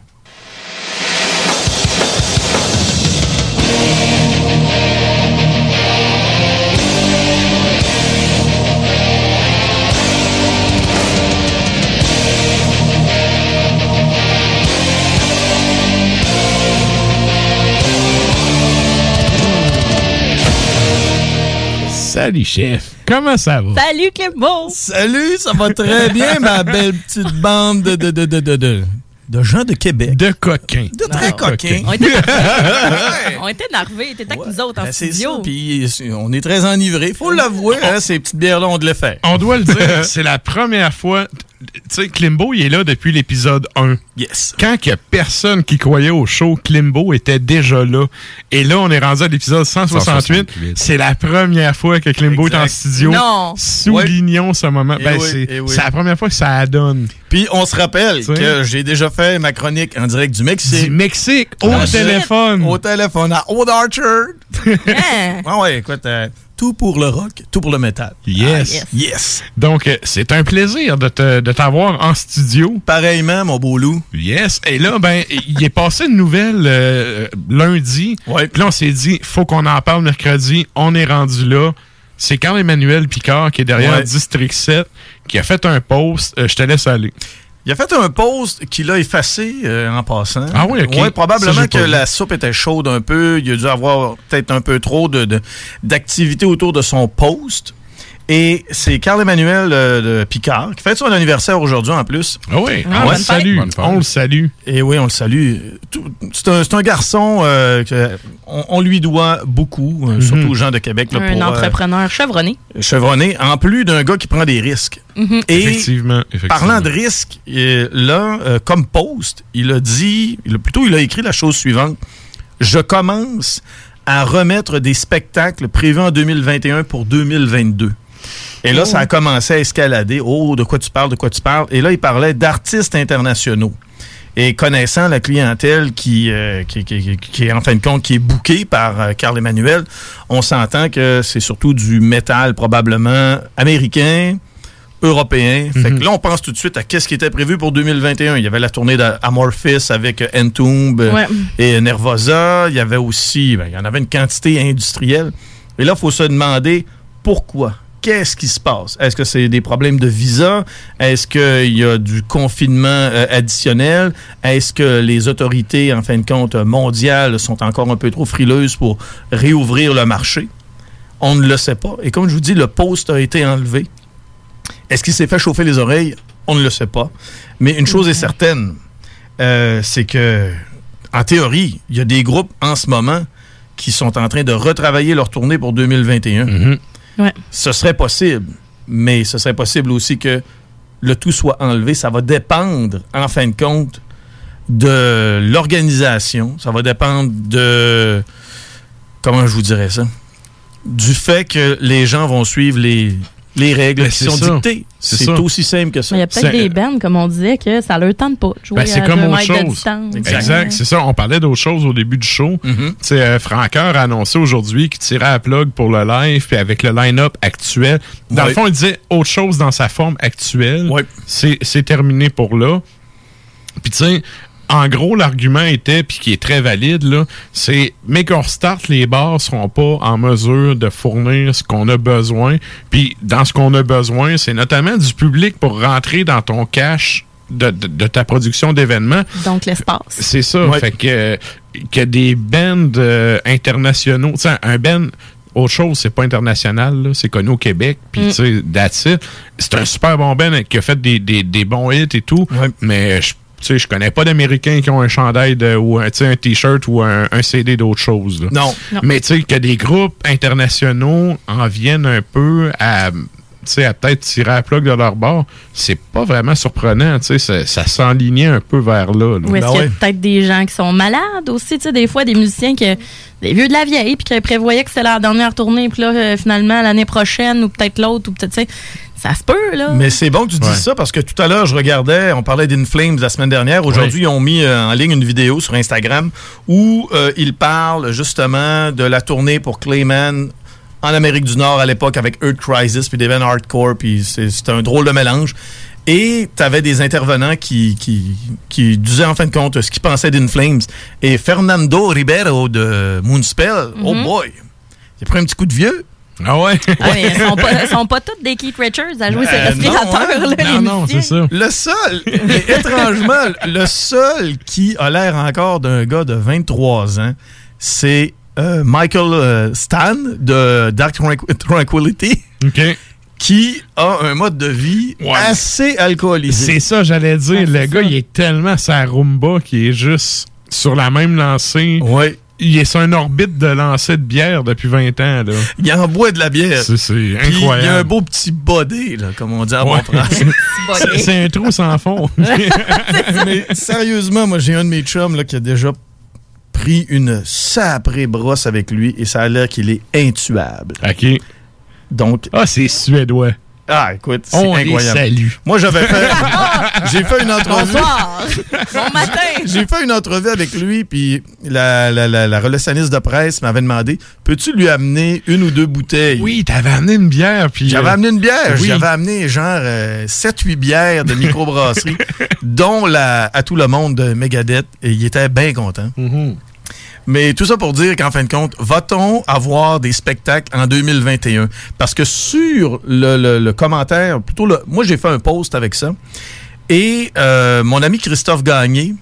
Salut, chef. Comment ça va? Salut Clément! Salut, ça va très bien, ma belle petite bande de, de, de, de, de, de, de gens de Québec. De coquins. De très coquins. On était, on était t'étais avec nous autres en Ben, c'est ça, studio. puis on est très enivrés. Faut l'avouer, hein, ces petites bières-là, on de le faire. On doit le dire, c'est la première fois. Tu sais, Klimbo, il est là depuis l'épisode 1. Yes. Quand il y a personne qui croyait au show, Klimbo était déjà là. Et là, on est rendu à l'épisode 168. 168. C'est la première fois que Klimbo est en studio. Non. Soulignons ce moment. Eh Ben, oui, c'est eh oui. c'est la première fois que ça adonne. Puis on se rappelle que j'ai déjà fait ma chronique en direct du Mexique. Du Mexique, au Ah, téléphone. Au téléphone, à Old Archer. Hein? Ah ouais, écoute, euh, tout pour le rock, tout pour le métal. Yes. yes. Yes. Donc, euh, c'est un plaisir de te- de t'avoir en studio. Pareillement, mon beau loup. Yes. Et là, ben, il est passé une nouvelle euh, lundi. Ouais. Puis là, on s'est dit, faut qu'on en parle mercredi. On est rendu là. C'est quand Emmanuel Picard qui est derrière Ouais. District 7 qui a fait un post. Euh, je te laisse aller. Il a fait un post qu'il a effacé euh, en passant. Ah oui, ok. Ouais, probablement Ça, que vu. la soupe était chaude un peu. Il a dû avoir peut-être un peu trop de, de- d'activité autour de son post. Et c'est Carl Emmanuel euh, de Picard qui fête son anniversaire aujourd'hui en plus. Ah oui, Ah, on le salue. On le salue. Et oui, on le salue. C'est un, garçon euh, que on, lui doit beaucoup, euh, surtout aux gens de Québec. Là, Un pour, euh, entrepreneur chevronné. chevronné, en plus d'un gars qui prend des risques. Mhm. Et Effectivement. effectivement. Parlant de risques, là, euh, comme post, il a dit, il a- plutôt il a écrit la chose suivante. Je commence à remettre des spectacles prévus en 2021 pour 2022. Et là, ça a commencé à escalader. Oh, de quoi tu parles, de quoi tu parles? Et là, il parlait d'artistes internationaux. Et connaissant la clientèle qui, euh, qui, qui- qui- est en fin de compte qui est bookée par euh, Carl Emmanuel, on s'entend que c'est surtout du métal probablement américain, européen. Fait que là, on pense tout de suite à qu'est-ce qui était prévu pour 2021. Il y avait la tournée d'Amorphis avec euh, Entomb Ouais. et Nervosa. Il y avait aussi, ben, il y en avait une quantité industrielle. Et là, il faut se demander pourquoi. Qu'est-ce qui se passe? Est-ce que c'est des problèmes de visa? Est-ce qu'il y a du confinement euh, additionnel? Est-ce que les autorités, en fin de compte, mondiales sont encore un peu trop frileuses pour réouvrir le marché? On ne le sait pas. Et comme je vous dis, le post a été enlevé. Est-ce qu'il s'est fait chauffer les oreilles? On ne le sait pas. Mais une chose est certaine, euh, c'est que, en théorie, il y a des groupes en ce moment qui sont en train de retravailler leur tournée pour 2021. Ce serait possible, mais ce serait possible aussi que le tout soit enlevé. Ça va dépendre, en fin de compte, de l'organisation. Ça va dépendre de... Comment je vous dirais ça? Du fait que les gens vont suivre les, les règles Ben, qui c'est sont ça. dictées. C'est aussi simple que ça. Il y a peut-être des bands, comme on disait, que ça leur tente pas de jouer Ben, c'est à comme deux autre de chose. distance. Exact, c'est ça. On parlait d'autre chose au début du show. Tu sais, euh, Francoeur a annoncé aujourd'hui qu'il tirait à plug pour le live, puis avec le line-up actuel. Dans Ouais. le fond, il disait autre chose dans sa forme actuelle. C'est c'est terminé pour là. Puis tu sais, en gros, l'argument était, puis qui est très valide, là, c'est mais qu'on start, les bars seront pas en mesure de fournir ce qu'on a besoin. Puis dans ce qu'on a besoin, c'est notamment du public pour rentrer dans ton cache de, de- de ta production d'événements. Donc, l'espace. C'est ça. Fait que, que des bands euh, internationaux, tu sais, un band, autre chose, c'est pas international, là, c'est connu au Québec, puis Mm. tu sais, that's it. C'est un super bon band qui a fait des, des, des bons hits et tout, mais je sais, je connais pas d'Américains qui ont un chandail de, ou un, T-shirt ou un, un CD d'autre chose. là. Non. Non. Mais tu sais, que des groupes internationaux en viennent un peu à, tu sais, à peut-être tirer à plug de leur bord, c'est pas vraiment surprenant. tu sais, Ça, ça s'enlignait un peu vers là. là. Ou est-ce qu'il y a peut-être des gens qui sont malades aussi, tu sais, des fois des musiciens que des vieux de la vieille puis qui prévoyaient que c'était leur dernière tournée puis là euh, finalement l'année prochaine ou peut-être l'autre ou peut-être tu sais, ça se peut là. Mais c'est bon que tu dises ça parce que tout à l'heure, je regardais, on parlait d'Inflames la semaine dernière. Aujourd'hui, ils ont mis euh, en ligne une vidéo sur Instagram où euh, ils parlent justement de la tournée pour Clayman en Amérique du Nord à l'époque avec Earth Crisis puis des bands hardcore. Puis c'est un drôle de mélange. Et tu avais des intervenants qui, qui, qui disaient en fin de compte ce qu'ils pensaient d'Inflames. Et Fernando Ribeiro de Moonspell, oh Mhm. boy, il a pris un petit coup de vieux. Ah ouais? Ah, mais ils sont pas, sont pas tous des Keith Richards à jouer Euh, respirateurs non, là, hein? les Non, non, musiciens. c'est ça. Le seul, mais étrangement, le seul qui a l'air encore d'un gars de 23 ans, c'est euh, Michael euh, Stan de Dark Tranqu- Tranquility. Qui a un mode de vie assez alcoolisé. C'est ça, j'allais dire. le gars, il est tellement sa rumba qu'il est juste sur la même lancée. Ouais. Il est sur une orbite de lancer de bière depuis 20 ans. Là. Il en boit de la bière. C'est incroyable. Il y a un beau petit body, là, comme on dit en Ouais. bon français. C'est- C'est un trou sans fond. Mais sérieusement, moi, j'ai un de mes chums là, qui a déjà pris une saprée brosse avec lui et ça a l'air qu'il est intuable. OK. Donc. Ah, c'est suédois. Ah, écoute, c'est les incroyable. salue. Moi, j'avais fait. j'ai fait une entrevue. Bonsoir. bon matin. J'ai fait une entrevue avec lui, puis la, la, la, la relationniste de presse m'avait demandé Peux-tu lui amener une ou deux bouteilles? Oui, t'avais amené une bière. puis J'avais euh, amené une bière. oui. J'avais amené genre 7-8 bières de microbrasserie, dont la À tout le monde de Megadeth, et il était bien content. Mm-hmm. Mais tout ça pour dire qu'en fin de compte, va-t-on avoir des spectacles en 2021? Parce que sur le, le- le commentaire, plutôt le, moi j'ai fait un post avec ça, et euh, mon ami Christophe Gagné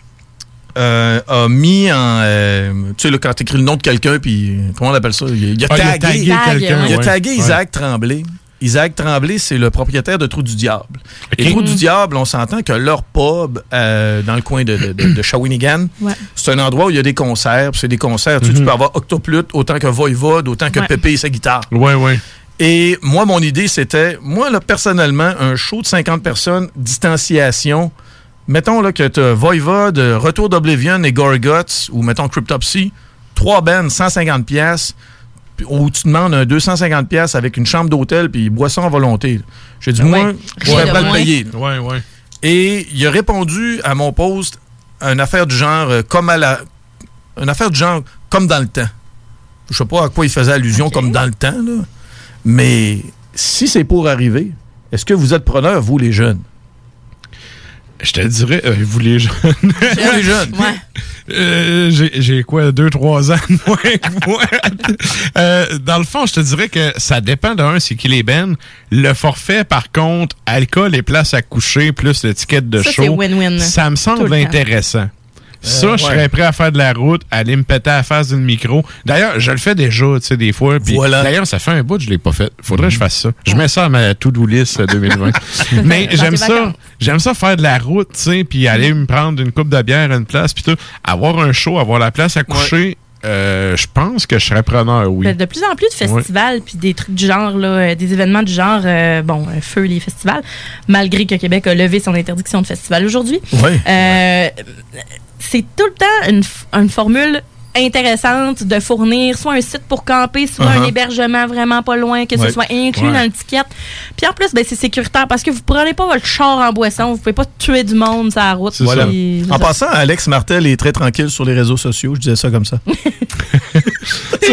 euh, a mis en... euh, tu sais, là, quand tu écris le nom de quelqu'un, puis comment on appelle ça? Il, il a Ah, tagué, tagué quelqu'un, il a tagué Ouais. Isaac Tremblay. Isaac Tremblay, c'est le propriétaire de Trou du Diable. Et Trou du Diable, on s'entend que leur pub euh, dans le coin de, de, de- de Shawinigan, Ouais. c'est un endroit où il y a des concerts. C'est des concerts. tu Tu peux avoir Octoplute autant que Voivode, autant que Ouais. Pépé et sa guitare. Ouais, ouais. Et moi, mon idée, c'était, moi, là, personnellement, un show de 50 personnes, distanciation. Mettons là, que tu as Voivode, Retour d'Oblivion et Gorguts, ou mettons Cryptopsy, trois bands, 150 pièces où tu demandes un 250 pièces avec une chambre d'hôtel puis boisson à volonté. J'ai dit, Ah moi, ouais. je serais prêt à le payer. Ouais, ouais. Et il a répondu à mon post une affaire du genre euh, comme à la. Une affaire du genre comme dans le temps. Je sais pas à quoi il faisait allusion comme dans le temps, là. Mais si c'est pour arriver, est-ce que vous êtes preneurs, vous les jeunes? Je te dirais, euh, vous les jeunes. Vous les jeunes. Euh, j'ai quoi, deux, trois ans de moins que moi? Euh, dans le fond, je te dirais que ça dépend d'un, c'est qui les bennes. Le forfait, par contre, alcool et place à coucher, plus l'étiquette de Ça, show, c'est win-win. ça me semble le temps. Ça, Euh, je ouais. serais prêt à faire de la route, aller me péter à la face d'une micro. D'ailleurs, je le fais déjà, tu sais, des fois. Voilà. D'ailleurs, ça fait un bout que je l'ai pas fait. Faudrait que je fasse ça. Je mets ça à ma to-do list euh, 2020. Mais Dans j'aime ça. J'aime ça faire de la route, tu sais, puis aller me prendre une coupe de bière à une place, puis tout. Avoir un show, avoir la place à coucher. Euh, je pense que je serais preneur, oui. Ben, De plus en plus de festivals puis des trucs du genre, là, euh, des événements du genre, euh, bon, feu les festivals, malgré que Québec a levé son interdiction de festival aujourd'hui. Euh, c'est tout le temps une, une formule intéressante de fournir soit un site pour camper, soit un Uh-huh. hébergement vraiment pas loin, que Ouais. ce soit inclus Ouais. dans le ticket. Puis en plus, ben, c'est sécuritaire parce que vous prenez pas votre char en boisson, vous pouvez pas tuer du monde sur la route. Voilà. En passant, Alex Martel est très tranquille sur les réseaux sociaux. Je disais ça comme ça.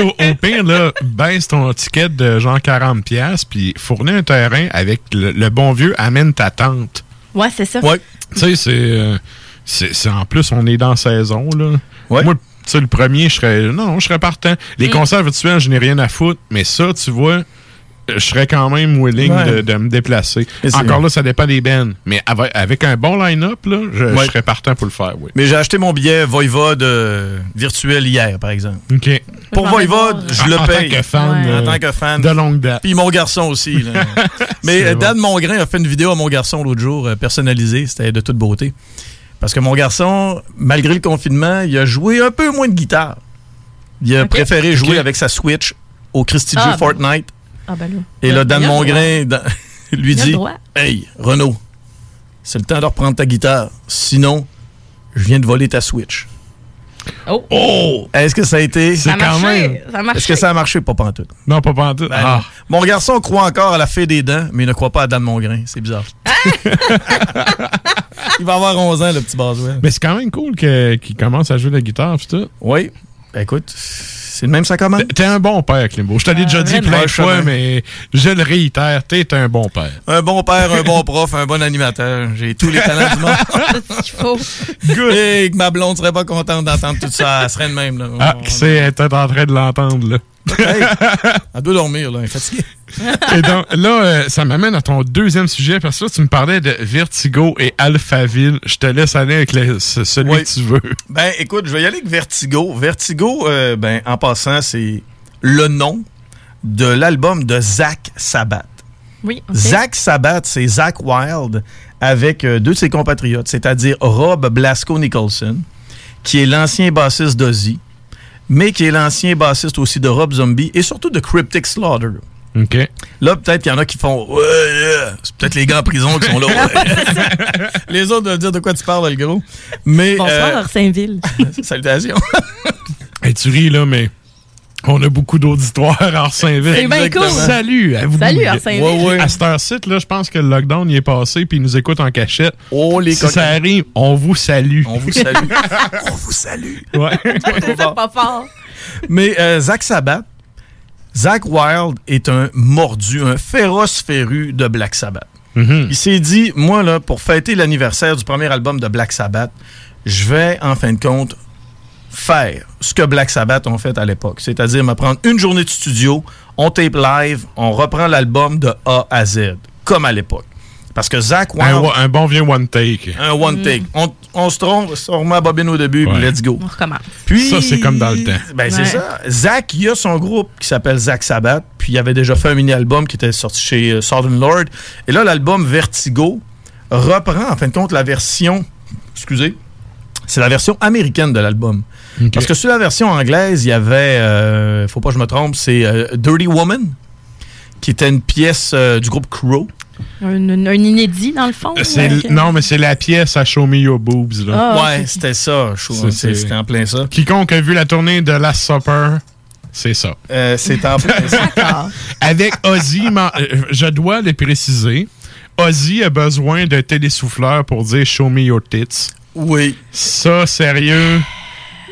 Au, pire, là, baisse ton ticket de genre 40$, piastres, puis fournis un terrain avec le, le bon vieux amène ta tente. Ouais, c'est ça. Ouais. Tu sais, c'est, euh, c'est. En plus, on est dans saison, là. Ouais. Moi, sais, le premier, je serais. Non, je serais partant. Les Mm. concerts virtuels, je n'ai rien à foutre, mais ça, tu vois. Je serais quand même willing Ouais. de, de me déplacer. Encore là, ça dépend des bands. Mais avec, avec un bon line-up, là, je, je serais partant pour le faire, oui. Mais j'ai acheté mon billet Voivode euh, virtuel hier, par exemple. OK. Pour Voivode, je le En- en paye. tant que fan, En euh, tant que fan. De longue date. Puis mon garçon aussi. là. Mais euh. Dan Mongrain a fait une vidéo à mon garçon l'autre jour, euh, personnalisée. C'était de toute beauté. Parce que mon garçon, malgré le confinement, il a joué un peu moins de guitare. Il a préféré jouer avec sa Switch au Christy Ah, ben. Fortnite. Ah, ben là. Et là, Dan. Mongrain dans- lui dit. Hey, Renaud, c'est le temps de reprendre ta guitare. Sinon, je viens de voler ta Switch. Oh. Oh! Est-ce que ça a été. Ça a quand marché. même- Ça a marché. Est-ce que ça a marché? Pas pantoute. Non, pas pantoute. Ben, Ah. Mon garçon croit encore à la fée des dents, mais il ne croit pas à Dan Mongrain. C'est bizarre. il va avoir 11 ans, le petit Baswell. Mais c'est quand même cool qu'il commence à jouer de la guitare, pis tout. Oui. Ben, écoute, c'est le même ça commence? T'es un bon père, Klimbo. Je te l'ai déjà dit vraiment. plein de fois, mais je le réitère. T'es un bon père. Un bon père, un bon prof, un bon animateur. J'ai tous les talents du monde. C'est ce qu'il faut. Et que ma blonde serait pas contente d'entendre tout ça. Elle serait de même. Là. Ah, c'est, en train de l'entendre, là. Hey, elle doit dormir, là. Elle est fatiguée. Et donc, là, euh, ça m'amène à ton deuxième sujet, parce que là, tu me parlais de Vertigo et Alphaville. Je te laisse aller avec celui Oui. que tu veux. Ben, écoute, je vais y aller avec Vertigo. Vertigo, euh, ben, en passant, c'est le nom de l'album de Zach Sabat. Oui. Zach Sabat, c'est Zach Wild avec euh, deux de ses compatriotes, c'est-à-dire Rob Blasco Nicholson, qui est l'ancien bassiste d'Ozzy, mais qui est l'ancien bassiste aussi de Rob Zombie et surtout de Cryptic Slaughter. OK. Là, peut-être qu'il y en a qui font Ouais, yeah. c'est peut-être les gars en prison qui sont là. ouais. les autres doivent dire de quoi tu parles, le gros. Mais, Bonsoir, euh, Arsainville. salutations. Tu ris, là, mais on a beaucoup d'auditoires à Arsainville. C'est bien cool. Salut à vous. Salut, Arsainville. Ouais, ouais. À cette heure-ci, là, je pense que le lockdown y est passé, puis ils nous écoutent en cachette. Oh, les Si ça arrive, on vous salue. On vous salue. On vous salue. Ouais. C'est pas fort. Mais euh, Zach Sabbath, Zach Wild est un mordu, un féroce féru de Black Sabbath. Mhm. Il s'est dit, moi, là, pour fêter l'anniversaire du premier album de Black Sabbath, je vais, en fin de compte, faire ce que Black Sabbath ont fait à l'époque. C'est-à-dire me prendre une journée de studio, on tape live, on reprend l'album de A à Z, comme à l'époque. Parce que Zach Wild... Un, bon vieux one take. Un one take. On, on se trompe, on remet la bobine au début, puis let's go. On recommence. Puis, Ça, c'est comme dans le temps. Ben, c'est ça. Zach, il a son groupe qui s'appelle Zach Sabbath, puis il avait déjà fait un mini-album qui était sorti chez euh, Southern Lord. Et là, l'album Vertigo reprend, en fin de compte, la version. Excusez. C'est la version américaine de l'album. Parce que sur la version anglaise, il y avait, euh, faut pas que je me trompe, c'est euh, Dirty Woman, qui était une pièce euh, du groupe Crow. Un, un- un inédit, dans le fond. Euh, non, mais c'est la pièce à Show Me Your Boobs. Là. Ah, ouais, c'était ça. C'était en plein ça. Quiconque a vu la tournée de Last Supper, c'est ça. Euh, c'est en plein ça. Avec Ozzy, je dois le préciser, Ozzy a besoin d'un télésouffleur pour dire Show me your tits. Oui. Ça, sérieux,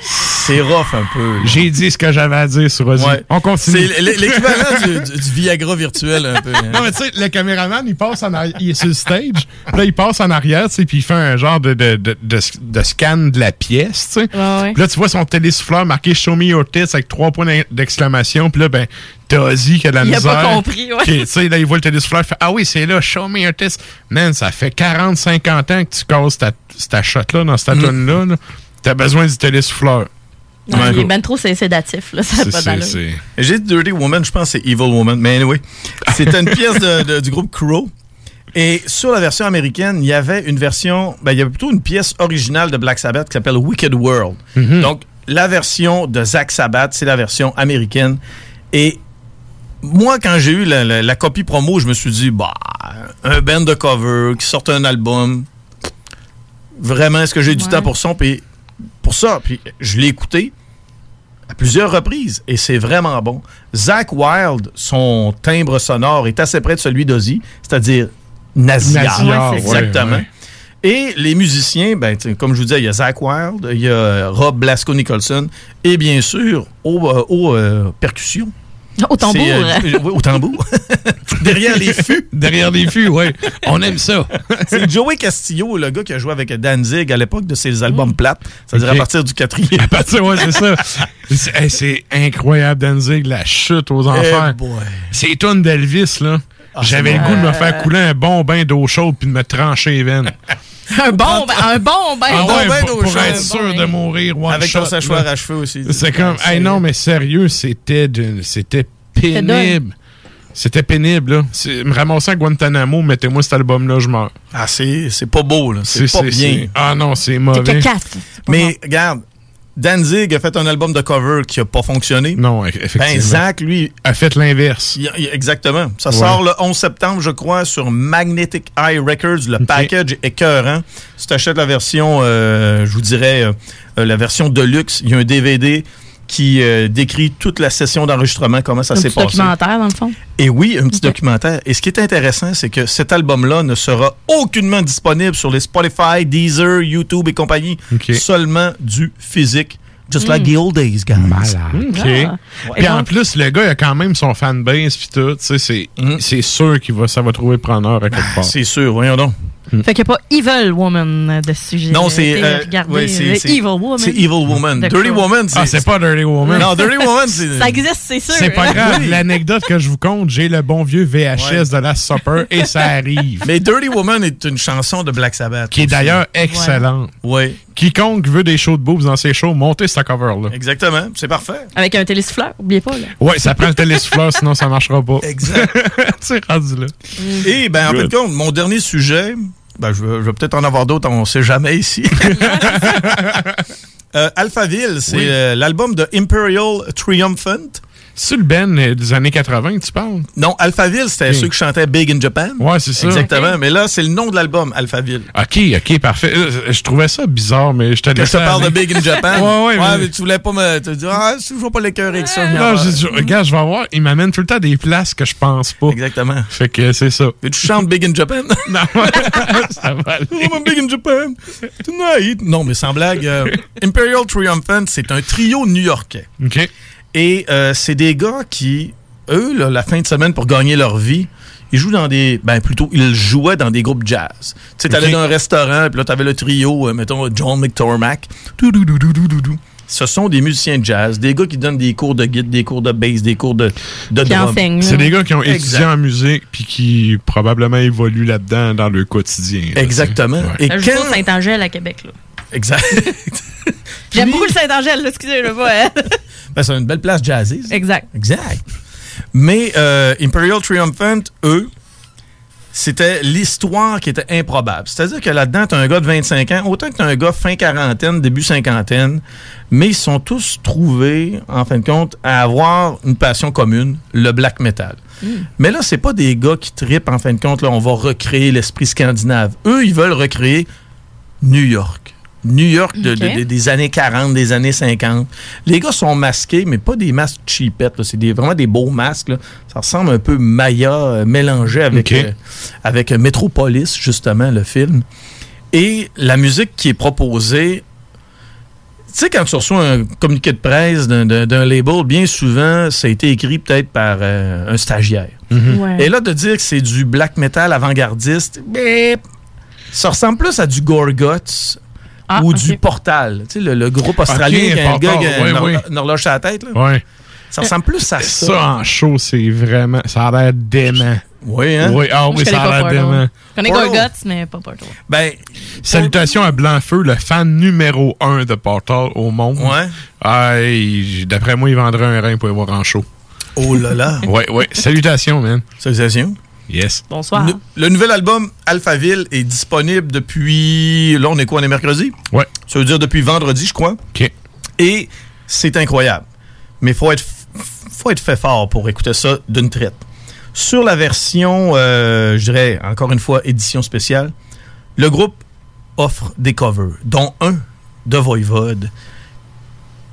C'est rough un peu. j'ai dit ce que j'avais à dire sur Ozzy. Ouais. On continue. C'est l'équivalent du, du- du Viagra virtuel un peu. hein. Non, mais tu sais, le caméraman, il passe en arrière, il est sur le stage, puis là, il passe en arrière, tu sais, puis il fait un genre de, de, de, de, de scan de la pièce, tu sais. Ouais, ouais. Puis là, tu vois son télésouffleur marqué Show me your tits avec trois points d'exclamation, puis là, ben, t'as Ozzy qui a de la Il a misère. pas compris, ouais. Tu sais, là, il voit le télésouffleur, il fait Ah oui, c'est là, Show me your tits. Man, ça fait 40-50 ans que tu casses ta, ta shot-là dans cette Mm. tune-là. là. T'as besoin du télésouffleur. Non, Ouais. il est ben trop sé- sédatif, là. Ça pas d'allure. J'ai dit Dirty Woman, je pense que c'est Evil Woman. Mais anyway, c'était une pièce de- de- du groupe Crow. Et sur la version américaine, il y avait une version, ben, il y avait plutôt une pièce originale de Black Sabbath qui s'appelle Wicked World. Donc, la version de Zack Sabbath, c'est la version américaine. Et moi, quand j'ai eu la, la- la copie promo, je me suis dit, bah, un band de cover qui sort un album. Vraiment, est-ce que j'ai du temps pour ça? Puis, pour ça, puis je l'ai écouté à plusieurs reprises et c'est vraiment bon. Zach Wild, son timbre sonore est assez près de celui d'Ozzy, c'est-à-dire. Nasillard, ouais, exactement. ouais. Et les musiciens, ben, comme je vous disais, il y a Zach Wild, il y a Rob Blasco Nicholson et bien sûr aux, euh, aux, euh, percussions. Au tambour. C'est, euh, oui, au tambour. Derrière les fûts. Derrière les fûts, oui. On aime ça. C'est Joey Castillo, le gars qui a joué avec Danzig à l'époque de ses albums plates. C'est-à-dire à partir du quatrième. À partir, ouais, c'est ça. C'est hey, incroyable, Danzig, la chute aux enfers. boy. C'est tonne d'Elvis, là. J'avais c'est le goût de me faire couler un bon bain d'eau chaude puis de me trancher les veines. Un bon, un bon bain. Ah ouais, bain pour, pour être sûr de mourir one Avec shot, ton séchoir à cheveux aussi. C'est comme, hey, non, mais sérieux, c'était c'était pénible. C'était pénible, là. Me ramasser à Guantanamo, mettez-moi cet album-là, je meurs. Ah, c'est c'est pas beau, là. C'est pas bien. Ah non, c'est mauvais. Mais regarde, Danzig a fait un album de cover qui a pas fonctionné. Non, effectivement. Ben, Zach, lui. A fait l'inverse. exactement. Ça Ouais. sort le 11 septembre, je crois, sur Magnetic Eye Records. Le package est écœurant. Si tu achètes la version, euh, je vous dirais, euh, euh, la version Deluxe, il y a un DVD qui euh, décrit toute la session d'enregistrement, comment ça Un s'est petit passé. documentaire, dans le fond? Et oui, un petit documentaire. Et ce qui est intéressant, c'est que cet album-là ne sera aucunement disponible sur les Spotify, Deezer, YouTube et compagnie. Seulement du physique. Just like the old days, guys. OK. Puis en plus, le gars, il a quand même son fanbase puis tout. Tu sais, c'est c'est sûr qu'il va, ça va trouver preneur à quelque part. C'est sûr, voyons donc. Fait qu'il n'y a pas Evil Woman euh, de ce sujet. Non, c'est. Euh, ouais, c'est- c'est- Evil Woman. C'est Evil Woman. Dirty. Woman, Ah, c'est pas Dirty Woman. Non, Dirty Woman, c'est. Ça existe, c'est sûr. C'est pas grave. L'anecdote que je vous compte, j'ai le bon vieux VHS de la Supper et ça arrive. Mais Dirty Woman est une chanson de Black Sabbath. Qui est d'ailleurs excellente. Oui. Quiconque veut des shows de boobs dans ses shows, montez cette cover-là. Exactement. C'est parfait. Avec un télésouffleur, oubliez pas. Là. Ouais, ça prend le télésouffleur, sinon ça marchera pas. Exact. C'est rendu là. Et ben, en Good. fait, compte, mon dernier sujet, ben, je vais, peut-être en avoir d'autres, on sait jamais ici. Euh, Alphaville, c'est Oui. euh, l'album de Imperial Triumphant. C'est le Ben euh, des années 80 que tu parles? Non, Alphaville, c'était Ok. ceux qui chantaient Big in Japan. Ouais, c'est ça. Exactement. Mais là, c'est le nom de l'album, Alphaville. OK, OK, parfait. Euh, Je trouvais ça bizarre, mais je te Que je te parle de Big in Japan. Ouais, ouais, mais- mais tu voulais pas me te dire, ah, pas les cœurs avec ça. Non, je, je- regarde, je vais voir. Il m'amène tout le temps à des places que je pense pas. Exactement. Fait que c'est ça. Et tu chantes Big in Japan? non, ça va aller. I'm Big in Japan tonight. Non, mais sans blague, euh, Imperial Triumphant, c'est un trio new-yorkais. OK. Et euh, c'est des gars qui, eux, là, la fin de semaine, pour gagner leur vie, ils jouent dans des. Ben, plutôt, ils jouaient dans des groupes jazz. Tu sais, t'allais dans un restaurant, puis là, t'avais le trio, euh, mettons, John McTormack. Tout-dou-dou-dou-dou-dou-dou. Ce sont des musiciens de jazz, des gars qui donnent des cours de guide, des cours de bass, des cours de, de Qui drum. C'est des gars qui ont Exact. étudié en musique puis qui probablement évoluent là-dedans dans leur quotidien. là, Exactement. tu sais. Et quand- Saint-Angèle à Québec. là. Exact. J'aime beaucoup le Saint-Angèle, là, excusez, je vois. hein. Ben, c'est une belle place jazzée. Exact. Exact. Mais euh, Imperial Triumphant, eux, c'était l'histoire qui était improbable. C'est-à-dire que là-dedans, tu as un gars de 25 ans, autant que tu as un gars fin quarantaine, début cinquantaine, mais ils sont tous trouvés, en fin de compte, à avoir une passion commune, le black metal. Mais là, c'est pas des gars qui tripent, en fin de compte, là, on va recréer l'esprit scandinave. Eux, ils veulent recréer New York. New York de- de- Ok. de- des années 40, des années 50. Les gars sont masqués, mais pas des masques cheapettes. C'est des- vraiment des beaux masques. là. Ça ressemble un peu Maya euh, mélangé avec, euh, avec euh, Metropolis, justement, le film. Et la musique qui est proposée, tu sais, quand tu reçois un communiqué de presse d'un- label, bien souvent, ça a été écrit peut-être par euh, un stagiaire. Mhm. Ouais. Et là, de dire que c'est du black metal avant-gardiste, ça ressemble plus à du Gorguts Ah, ou du Portal. Tu sais, le, le groupe australien Ok, qui a un gars Portal, qui a ouais, une, horloge sur la tête. là. Ouais. Ça ressemble plus à ça. Ça en show, c'est vraiment. Ça a l'air dément. Oui, hein? Oui, ah oui, ça a l'air dément. Je connais. Gorguts, mais pas Portal. Ben, Salutations à Blanc-Feu, le fan numéro un de Portal au monde. Ouais. Ah, D'après moi, il vendrait un rein pour y voir en show. Oh là là. ouais, ouais. Salutations, man. Salutations. Yes. Bonsoir. Le, le nouvel album Alphaville est disponible depuis. Là, on est quoi? On est mercredi? Ouais. Ça veut dire depuis vendredi, je crois. OK. Et c'est incroyable. Mais il faut être, faut être fait fort pour écouter ça d'une traite. Sur la version, euh, je dirais, encore une fois, édition spéciale, le groupe offre des covers, dont un de Voivode,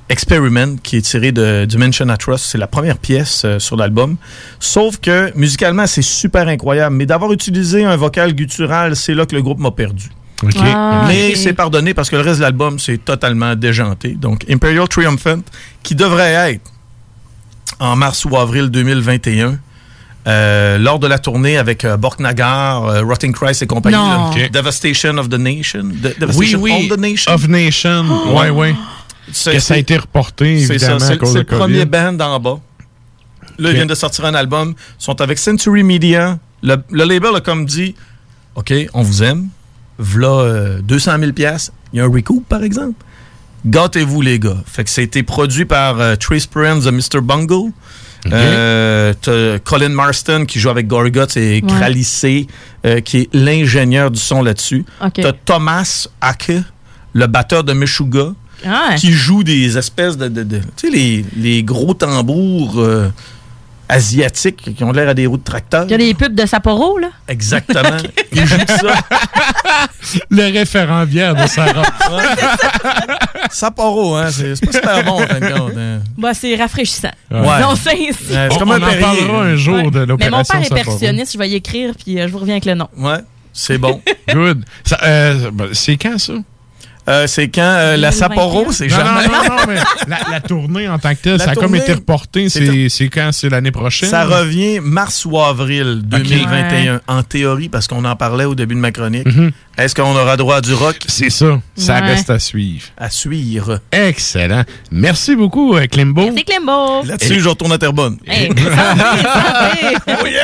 Experiment, qui est tiré de, du Mention at Trust. C'est la première pièce euh, sur l'album. Sauf que, musicalement, c'est super incroyable. Mais d'avoir utilisé un vocal guttural, c'est là que le groupe m'a perdu. Ah, Mais c'est pardonné parce que le reste de l'album, c'est totalement déjanté. Donc, Imperial Triumphant, qui devrait être en mars ou avril 2021, euh, lors de la tournée avec euh, Borknagar, euh, Rotting Christ et compagnie. Là. Devastation of the Nation? De- Oui, Devastation oui. of the Nation? Of Nation. Ouais, ouais. C'est- Que ça a c'est- été reporté, c'est évidemment, ça, à c'est cause c'est de le COVID. premier band en bas. Là, ils viennent de sortir un album. Ils sont avec Century Media. Le, le label a comme dit OK, on vous aime. V'là euh, 200 000 piastres. Il y a un recoup, par exemple. Gâtez-vous, les gars. Fait que ça a été produit par euh, Trace Perens de Mr. Bungle. Euh, t'as Colin Marston qui joue avec Gorguts et Ouais. Kralissé, euh, qui est l'ingénieur du son là-dessus. T'as Thomas Ake, le batteur de Meshuga Ah, qui joue des espèces de. de- de- tu sais, les, les gros tambours euh, asiatiques qui ont l'air à des roues de tracteur. Il y a des pubs de Sapporo, là. Exactement. Il joue ça. Le référent bière de Sarah. Sapporo, hein. C'est c'est pas super bon, en fin de compte. hein. Bah, c'est rafraîchissant. Ouais. Ça ainsi. Ouais, c'est On, comme on un en parlera un jour Ouais. de Mais l'opération mon père est Sapporo. percussionniste, je vais y écrire, puis euh, je vous reviens avec le nom. Ouais, c'est bon. Good. Euh, c'est quand, ça? Euh, c'est quand euh, la Sapporo, c'est Non, non, jamais. non, non, mais la, la tournée en tant que telle, La ça a comme été reporté. c'est- quand? C'est l'année prochaine? Ça revient mars ou avril 2021, en théorie, parce qu'on en parlait au début de ma chronique. Mhm. Est-ce qu'on aura droit à du rock? C'est ça. Ça Ouais. reste à suivre. À suivre. Excellent. Merci beaucoup, euh, Klimbo. C'est Clembo. Là-dessus, je retourne à Terrebonne. Hey, santé. Oh yeah!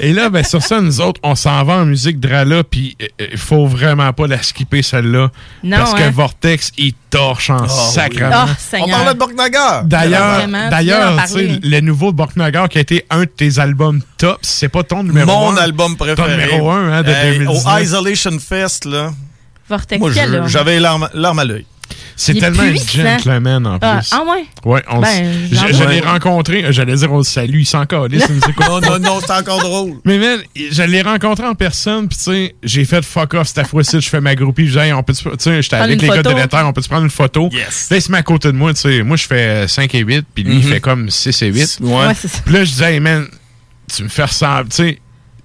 Et là, ben, sur ça, nous autres, on s'en va en musique Drala, puis il faut vraiment pas la skipper, celle-là. Non, Parce que hein. Vortex, il torche en oui. sacrement. Oh, On parlait de Borknagar. D'ailleurs, d'ailleurs, d'en tu sais, parler. le nouveau de Borknagar qui a été un de tes albums top, c'est pas ton numéro Mon un. album préféré. numéro un, hein, de Hey, 2019. Au Isolation Fest, là. Vortex, Moi, j'avais l'arme l'arme à l'œil. C'est tellement un puissant. gentleman en plus. Ah, ah ouais? Ouais, on Ben, j'en je, l'ai rencontré, euh, j'allais dire on le salue, il s'en calisse. Non, non, non, c'est encore drôle. Mais man, je l'ai rencontré en personne, puis tu sais, j'ai fait fuck off cette fois-ci, je fais ma groupie, je dis, hey, on peut tu sais, j'étais avec les gars de photo? l'éther, on peut se prendre une photo? Yes. Là, il se met à côté de moi, tu sais, moi je fais 5 et 8, puis lui il Mhm. fait comme 6 et 8. Ouais. Ouais, c'est ça. Puis là, je disais, hey man, tu me fais ressembler, tu sais,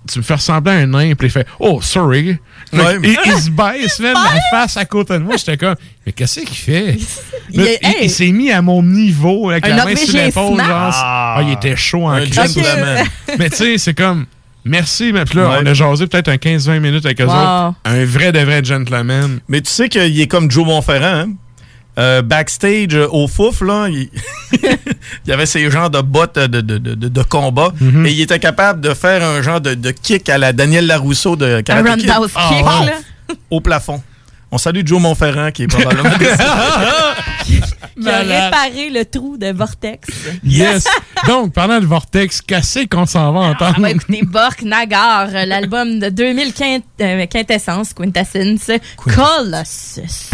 tu me fais ressembler à un nain, puis il fait, oh, sorry. Ouais, mais- il, il se baisse, la face à côté de moi. J'étais comme, mais qu'est-ce qu'il fait? Il Là, est- il hey! il s'est mis à mon niveau, avec Un la main sur l'épaule, genre. Ah, il était chaud en Un crise. gentleman. Mais tu sais, c'est comme, merci, mais puis là, Ouais. on a jasé peut-être un 15-20 minutes avec eux Wow. autres. Un vrai de vrai gentleman. Mais tu sais qu'il est comme Joe Montferrand, hein? Euh, backstage euh, au fouf, là, il... il y avait ces genres de bottes de, de, de, de- de combat Mhm. et il était capable de faire un genre de, de kick à la Daniel Larousseau de Karate Kid Ah, kick, wow. là. au plafond. On salue Joe Montferrand qui est probablement Qui a réparé le trou de Vortex. Yes! Donc, parlant de Vortex, qu'est-ce qu'on s'en va On entendre? va écouter Bork Nagar, euh, l'album de 2000 quint- euh, Quintessence, Quintessence, Colossus.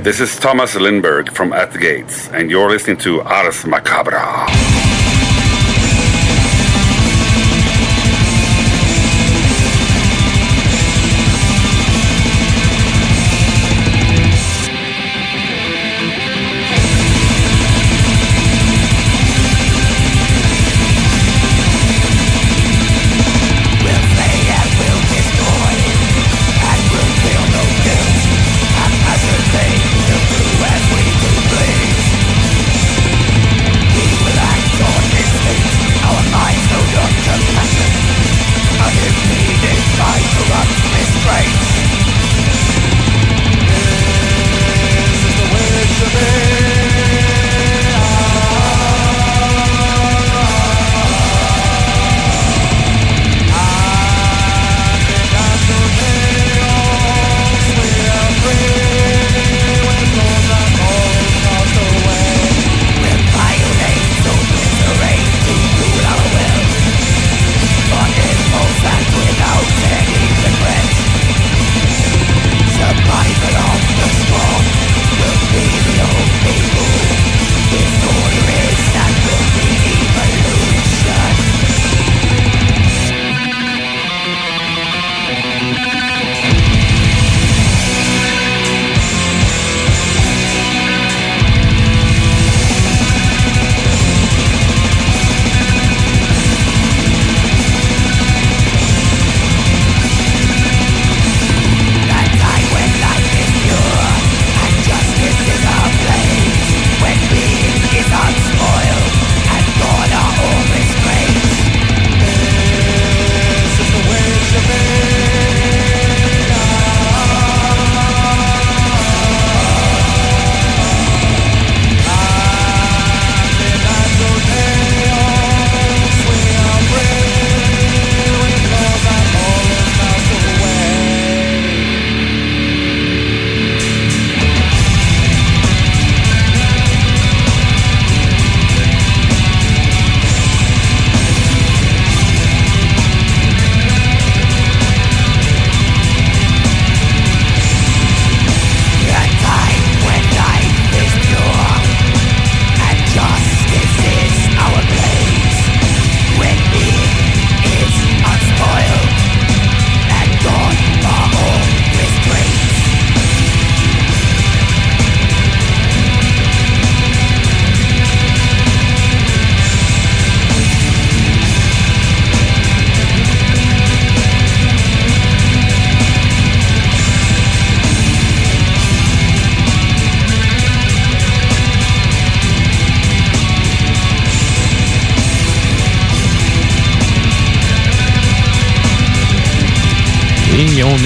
Hi, this is Thomas Lindberg from At the Gates, and you're listening to Ars Macabra.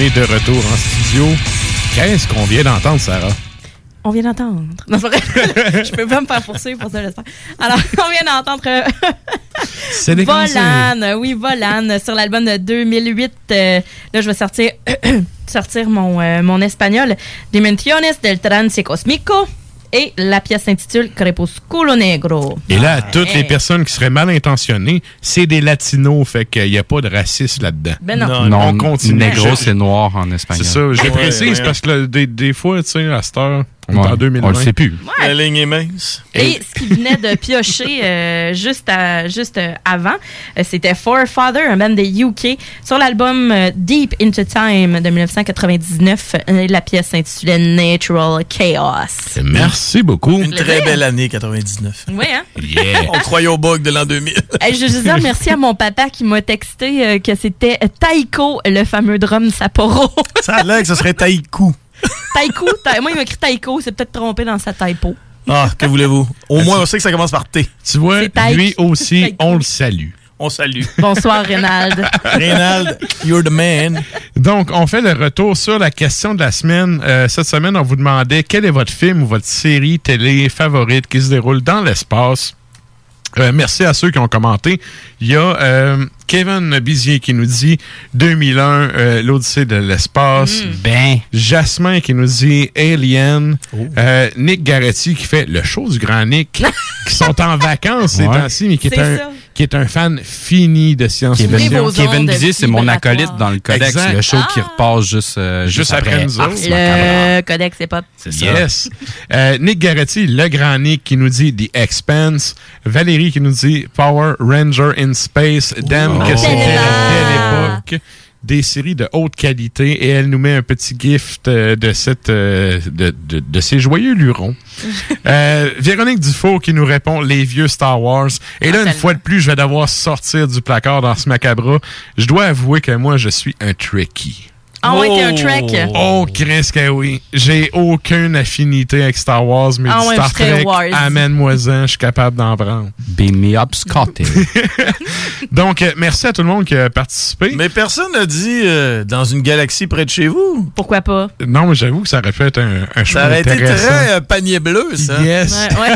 Est de retour en studio. Qu'est-ce qu'on vient d'entendre, Sarah? On vient d'entendre. Non, c'est vrai. Je peux pas me faire poursuivre pour ça, j'espère. Alors, on vient d'entendre euh, C'est des Volane. Oui, Volane, sur l'album de 2008. euh, là, je vais sortir, sortir mon, euh, mon espagnol. Dimensiones del Trance Cosmico. Et la pièce s'intitule Crepusculo Negro. Et là, toutes les personnes qui seraient mal intentionnées, c'est des latinos, fait qu'il n'y a pas de racisme là-dedans. Ben non. Non, on continue. Negro, c'est noir en espagnol. C'est ça, je Ouais, précise ouais. parce que là, des, des fois, tu sais, à cette heure, on est Ouais, en 2020. on le sait plus. La ligne est mince. Et ce qui venait de piocher euh, juste, à- juste euh, avant, euh, c'était Forefather, un band de UK, sur l'album Deep Into Time de 1999. euh, la pièce s'intitulait Natural Chaos. Merci beaucoup. Une très belle année 99. Oui, hein? Yeah. On croyait au bug de l'an 2000. Hey, je veux juste dire merci à mon papa qui m'a texté que c'était Taiko, le fameux drum Sapporo. Ça a l'air que ce serait Taïkou. Taiko, ta- moi il m'a écrit Taiko, c'est peut-être trompé dans sa typo. Ah, que voulez-vous? Au moins, on sait que ça commence par T. Tu vois, lui aussi, on le salue. On salue. Bonsoir Reynald. Reynald, you're the man. Donc, on fait le retour sur la question de la semaine. Euh, cette semaine, on vous demandait quel est votre film ou votre série télé favorite qui se déroule dans l'espace? Euh, merci à ceux qui ont commenté. Il y a euh, Kevin Bizier qui nous dit 2001, euh, l'Odyssée de l'espace. Ben. Jasmin qui nous dit Alien. Euh, Nick Garetti qui fait le show du grand Nick, qui sont en vacances ces Ouais. temps-ci, mais qui est, un, ça. Qui est un fan fini de science-fiction. Kevin Dizier, c'est mon acolyte dans le codex. Exact. Le show qui Ah! repasse juste, euh, Juste après nous Ars autres. Macabra. Le codex, c'est pas. Yes. Euh, Nick Garetti, le grand Nick qui nous dit The Expense. Valérie qui nous dit Power Ranger in Space. Damn, Oh. que c'était? la belle époque. Des séries de haute qualité et elle nous met un petit gift euh, de cette euh, de, de, de ces joyeux lurons. Euh, Véronique Dufault qui nous répond les vieux Star Wars. Et là, une fois de plus, je vais devoir sortir du placard dans ce macabre. Je dois avouer que moi, je suis un tricky. Ah ouais, t'es un Trek. Oh, Chris, que oui. J'ai aucune affinité avec Star Wars, mais Ah du ouais, Star Trek, Wars. amène-moi-en, je suis capable d'en prendre. Beam me up, Scotty. Donc, euh, merci à tout le monde qui a participé. Mais personne n'a dit euh, dans une galaxie près de chez vous. Pourquoi pas? Non, mais j'avoue que ça aurait pu être un, un choix Ça aurait été intéressant. très euh, panier bleu, ça. Yes. Ouais, ouais.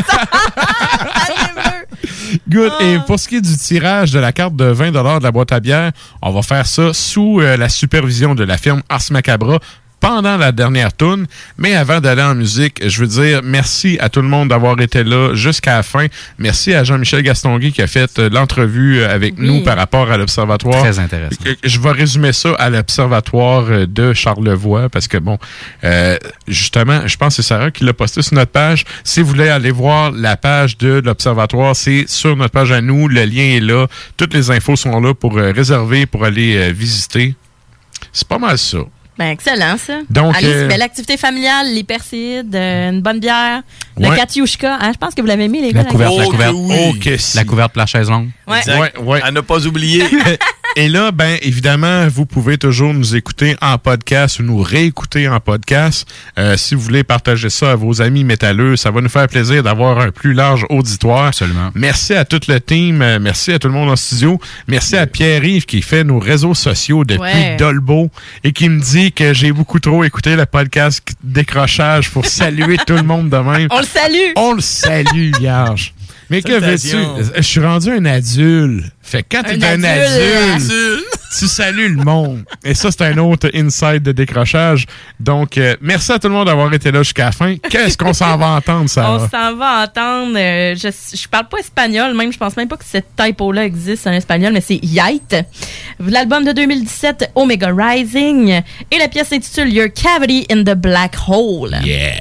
Good. Et Ah. pour ce qui est du tirage de la carte de 20 de la boîte à bière, on va faire ça sous euh, la supervision de la firme Ars Macabra pendant la dernière tourne. Mais avant d'aller en musique, je veux dire merci à tout le monde d'avoir été là jusqu'à la fin. Merci à Jean-Michel Gastonguay qui a fait euh, l'entrevue avec Oui. nous par rapport à l'Observatoire. Très intéressant. Je vais résumer ça à l'Observatoire euh, de Charlevoix parce que, bon, euh, justement, je pense que c'est Sarah qui l'a posté sur notre page. Si vous voulez aller voir la page de l'Observatoire, c'est sur notre page à nous. Le lien est là. Toutes les infos sont là pour euh, réserver, pour aller euh, visiter. C'est pas mal ça. Ben, excellent, ça. Donc, Allez, euh, belle activité familiale, les persides, euh, une bonne bière, le Ouais. Katiushka. Hein, je pense que vous l'avez mis, les La gars. couverte, la Oh, couverte. que oui. Oh, que si. La couverte pour la chaise longue. Ouais. Ouais, ouais. À ne pas oublier. Et là, ben évidemment, vous pouvez toujours nous écouter en podcast ou nous réécouter en podcast. Euh, si vous voulez partager ça à vos amis métalleux, ça va nous faire plaisir d'avoir un plus large auditoire. Absolument. Merci à tout le team, euh, merci à tout le monde en studio, merci à Pierre-Yves qui fait nos réseaux sociaux depuis Ouais. Dolbo et qui me dit que j'ai beaucoup trop écouté le podcast décrochage pour saluer tout le monde de même. On le salue! On le salue, Vierge. Mais que veux-tu? Je suis rendu un adulte. Fait que quand t'es Un un adulte. tu salues le monde. Et ça, c'est un autre inside de décrochage. Donc, euh, merci à tout le monde d'avoir été là jusqu'à la fin. Qu'est-ce qu'on s'en va entendre, On ça? s'en va entendre. euh, je, je parle pas espagnol, même. Je pense même pas que cette typo-là existe en espagnol, mais c'est Yite. L'album de 2017, Omega Rising. Et la pièce s'intitule Your Cavity in the Black Hole. Yeah.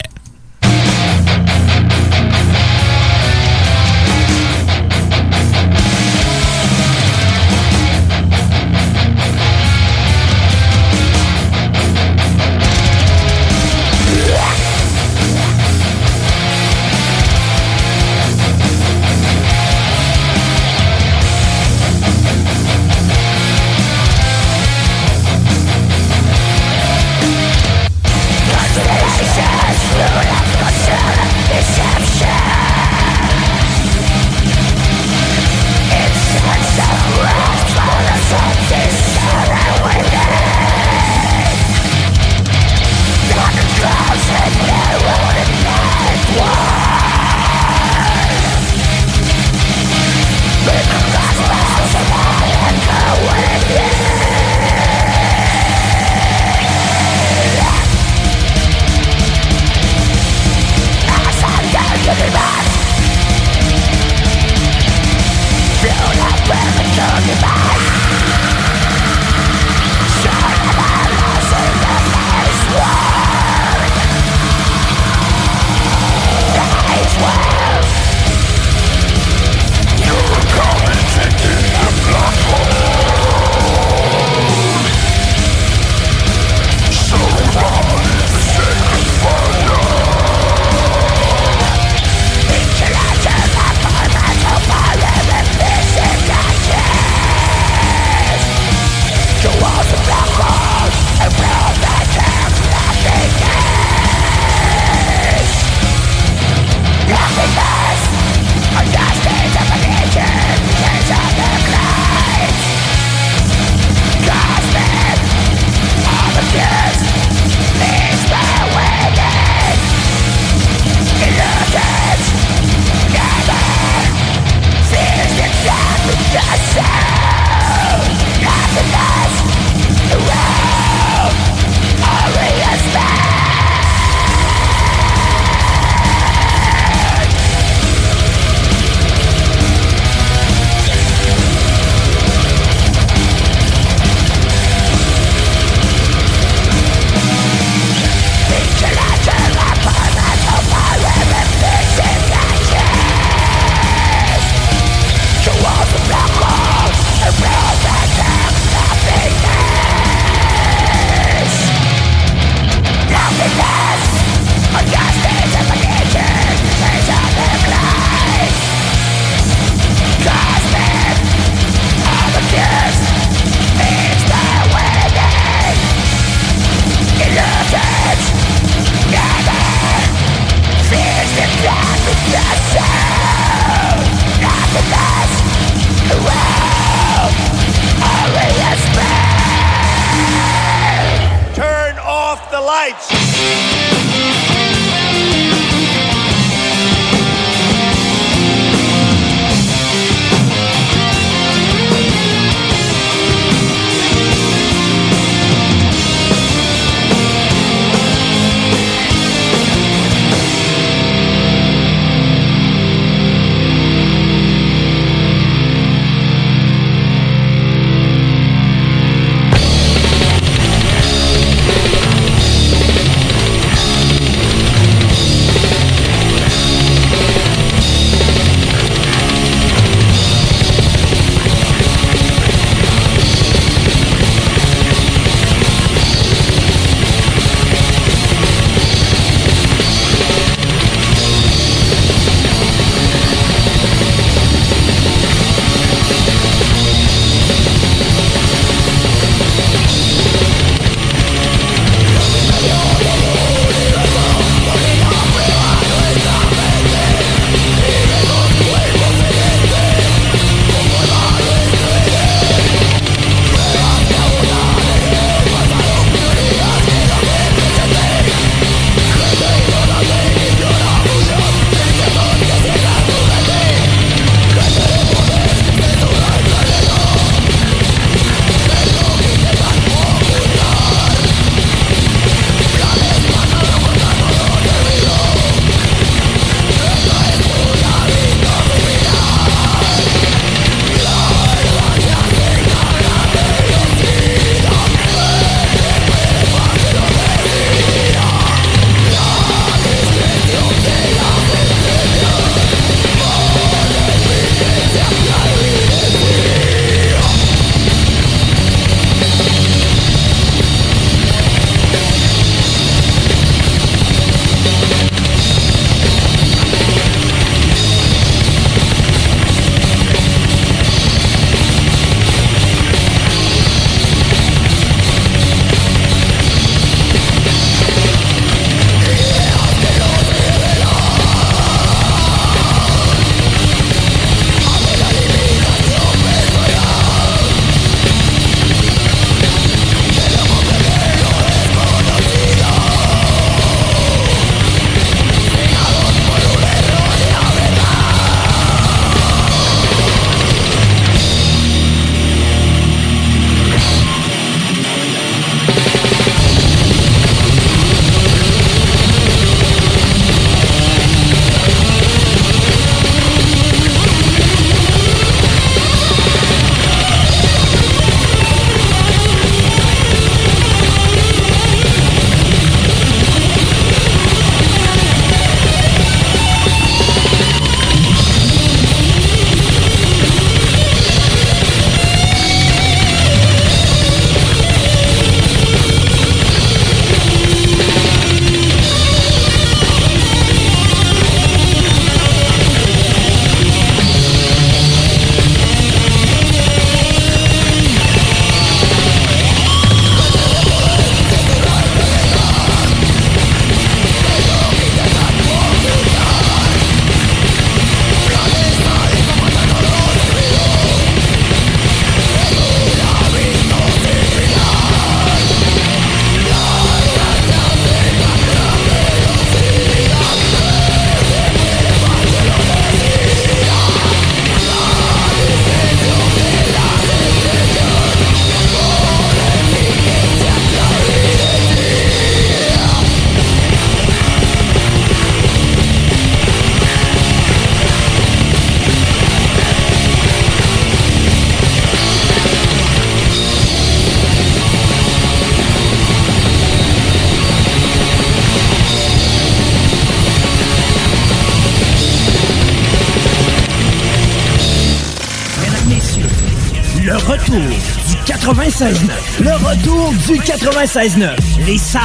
96.9. Le retour du 96.9. Les salles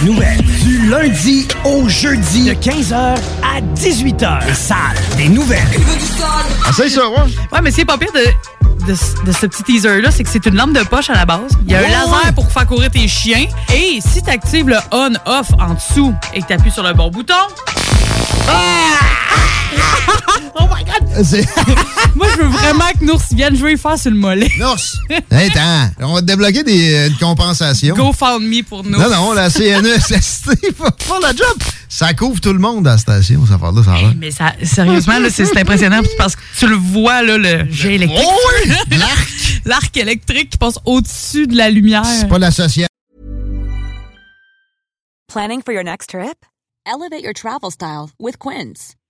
des nouvelles. Du lundi au jeudi de 15h à 18h. Les salles des nouvelles. Essaye ça, ouais. Ouais, mais c'est pas pire de, de, ce- de ce petit teaser-là, c'est que c'est une lampe de poche à la base. Il y a un laser pour faire courir tes chiens. Et si tu actives le on-off en dessous et que tu appuies sur le bon bouton, oh my God! vraiment que Nours vienne jouer faire sur le mollet. Nours! Attends, on va te débloquer des, euh, une compensation. Go found me pour Nours. Non, non, la CNESST va faire la job. Ça couvre tout le monde à la station, ça là ça l'air. Mais ça, sérieusement, là, c'est c'est impressionnant parce que tu le vois, là, le jet électrique. Oh oui! L'arc! L'arc électrique qui passe au-dessus de la lumière. C'est pas l'association. Planning for your next trip? Elevate your travel style with Quince.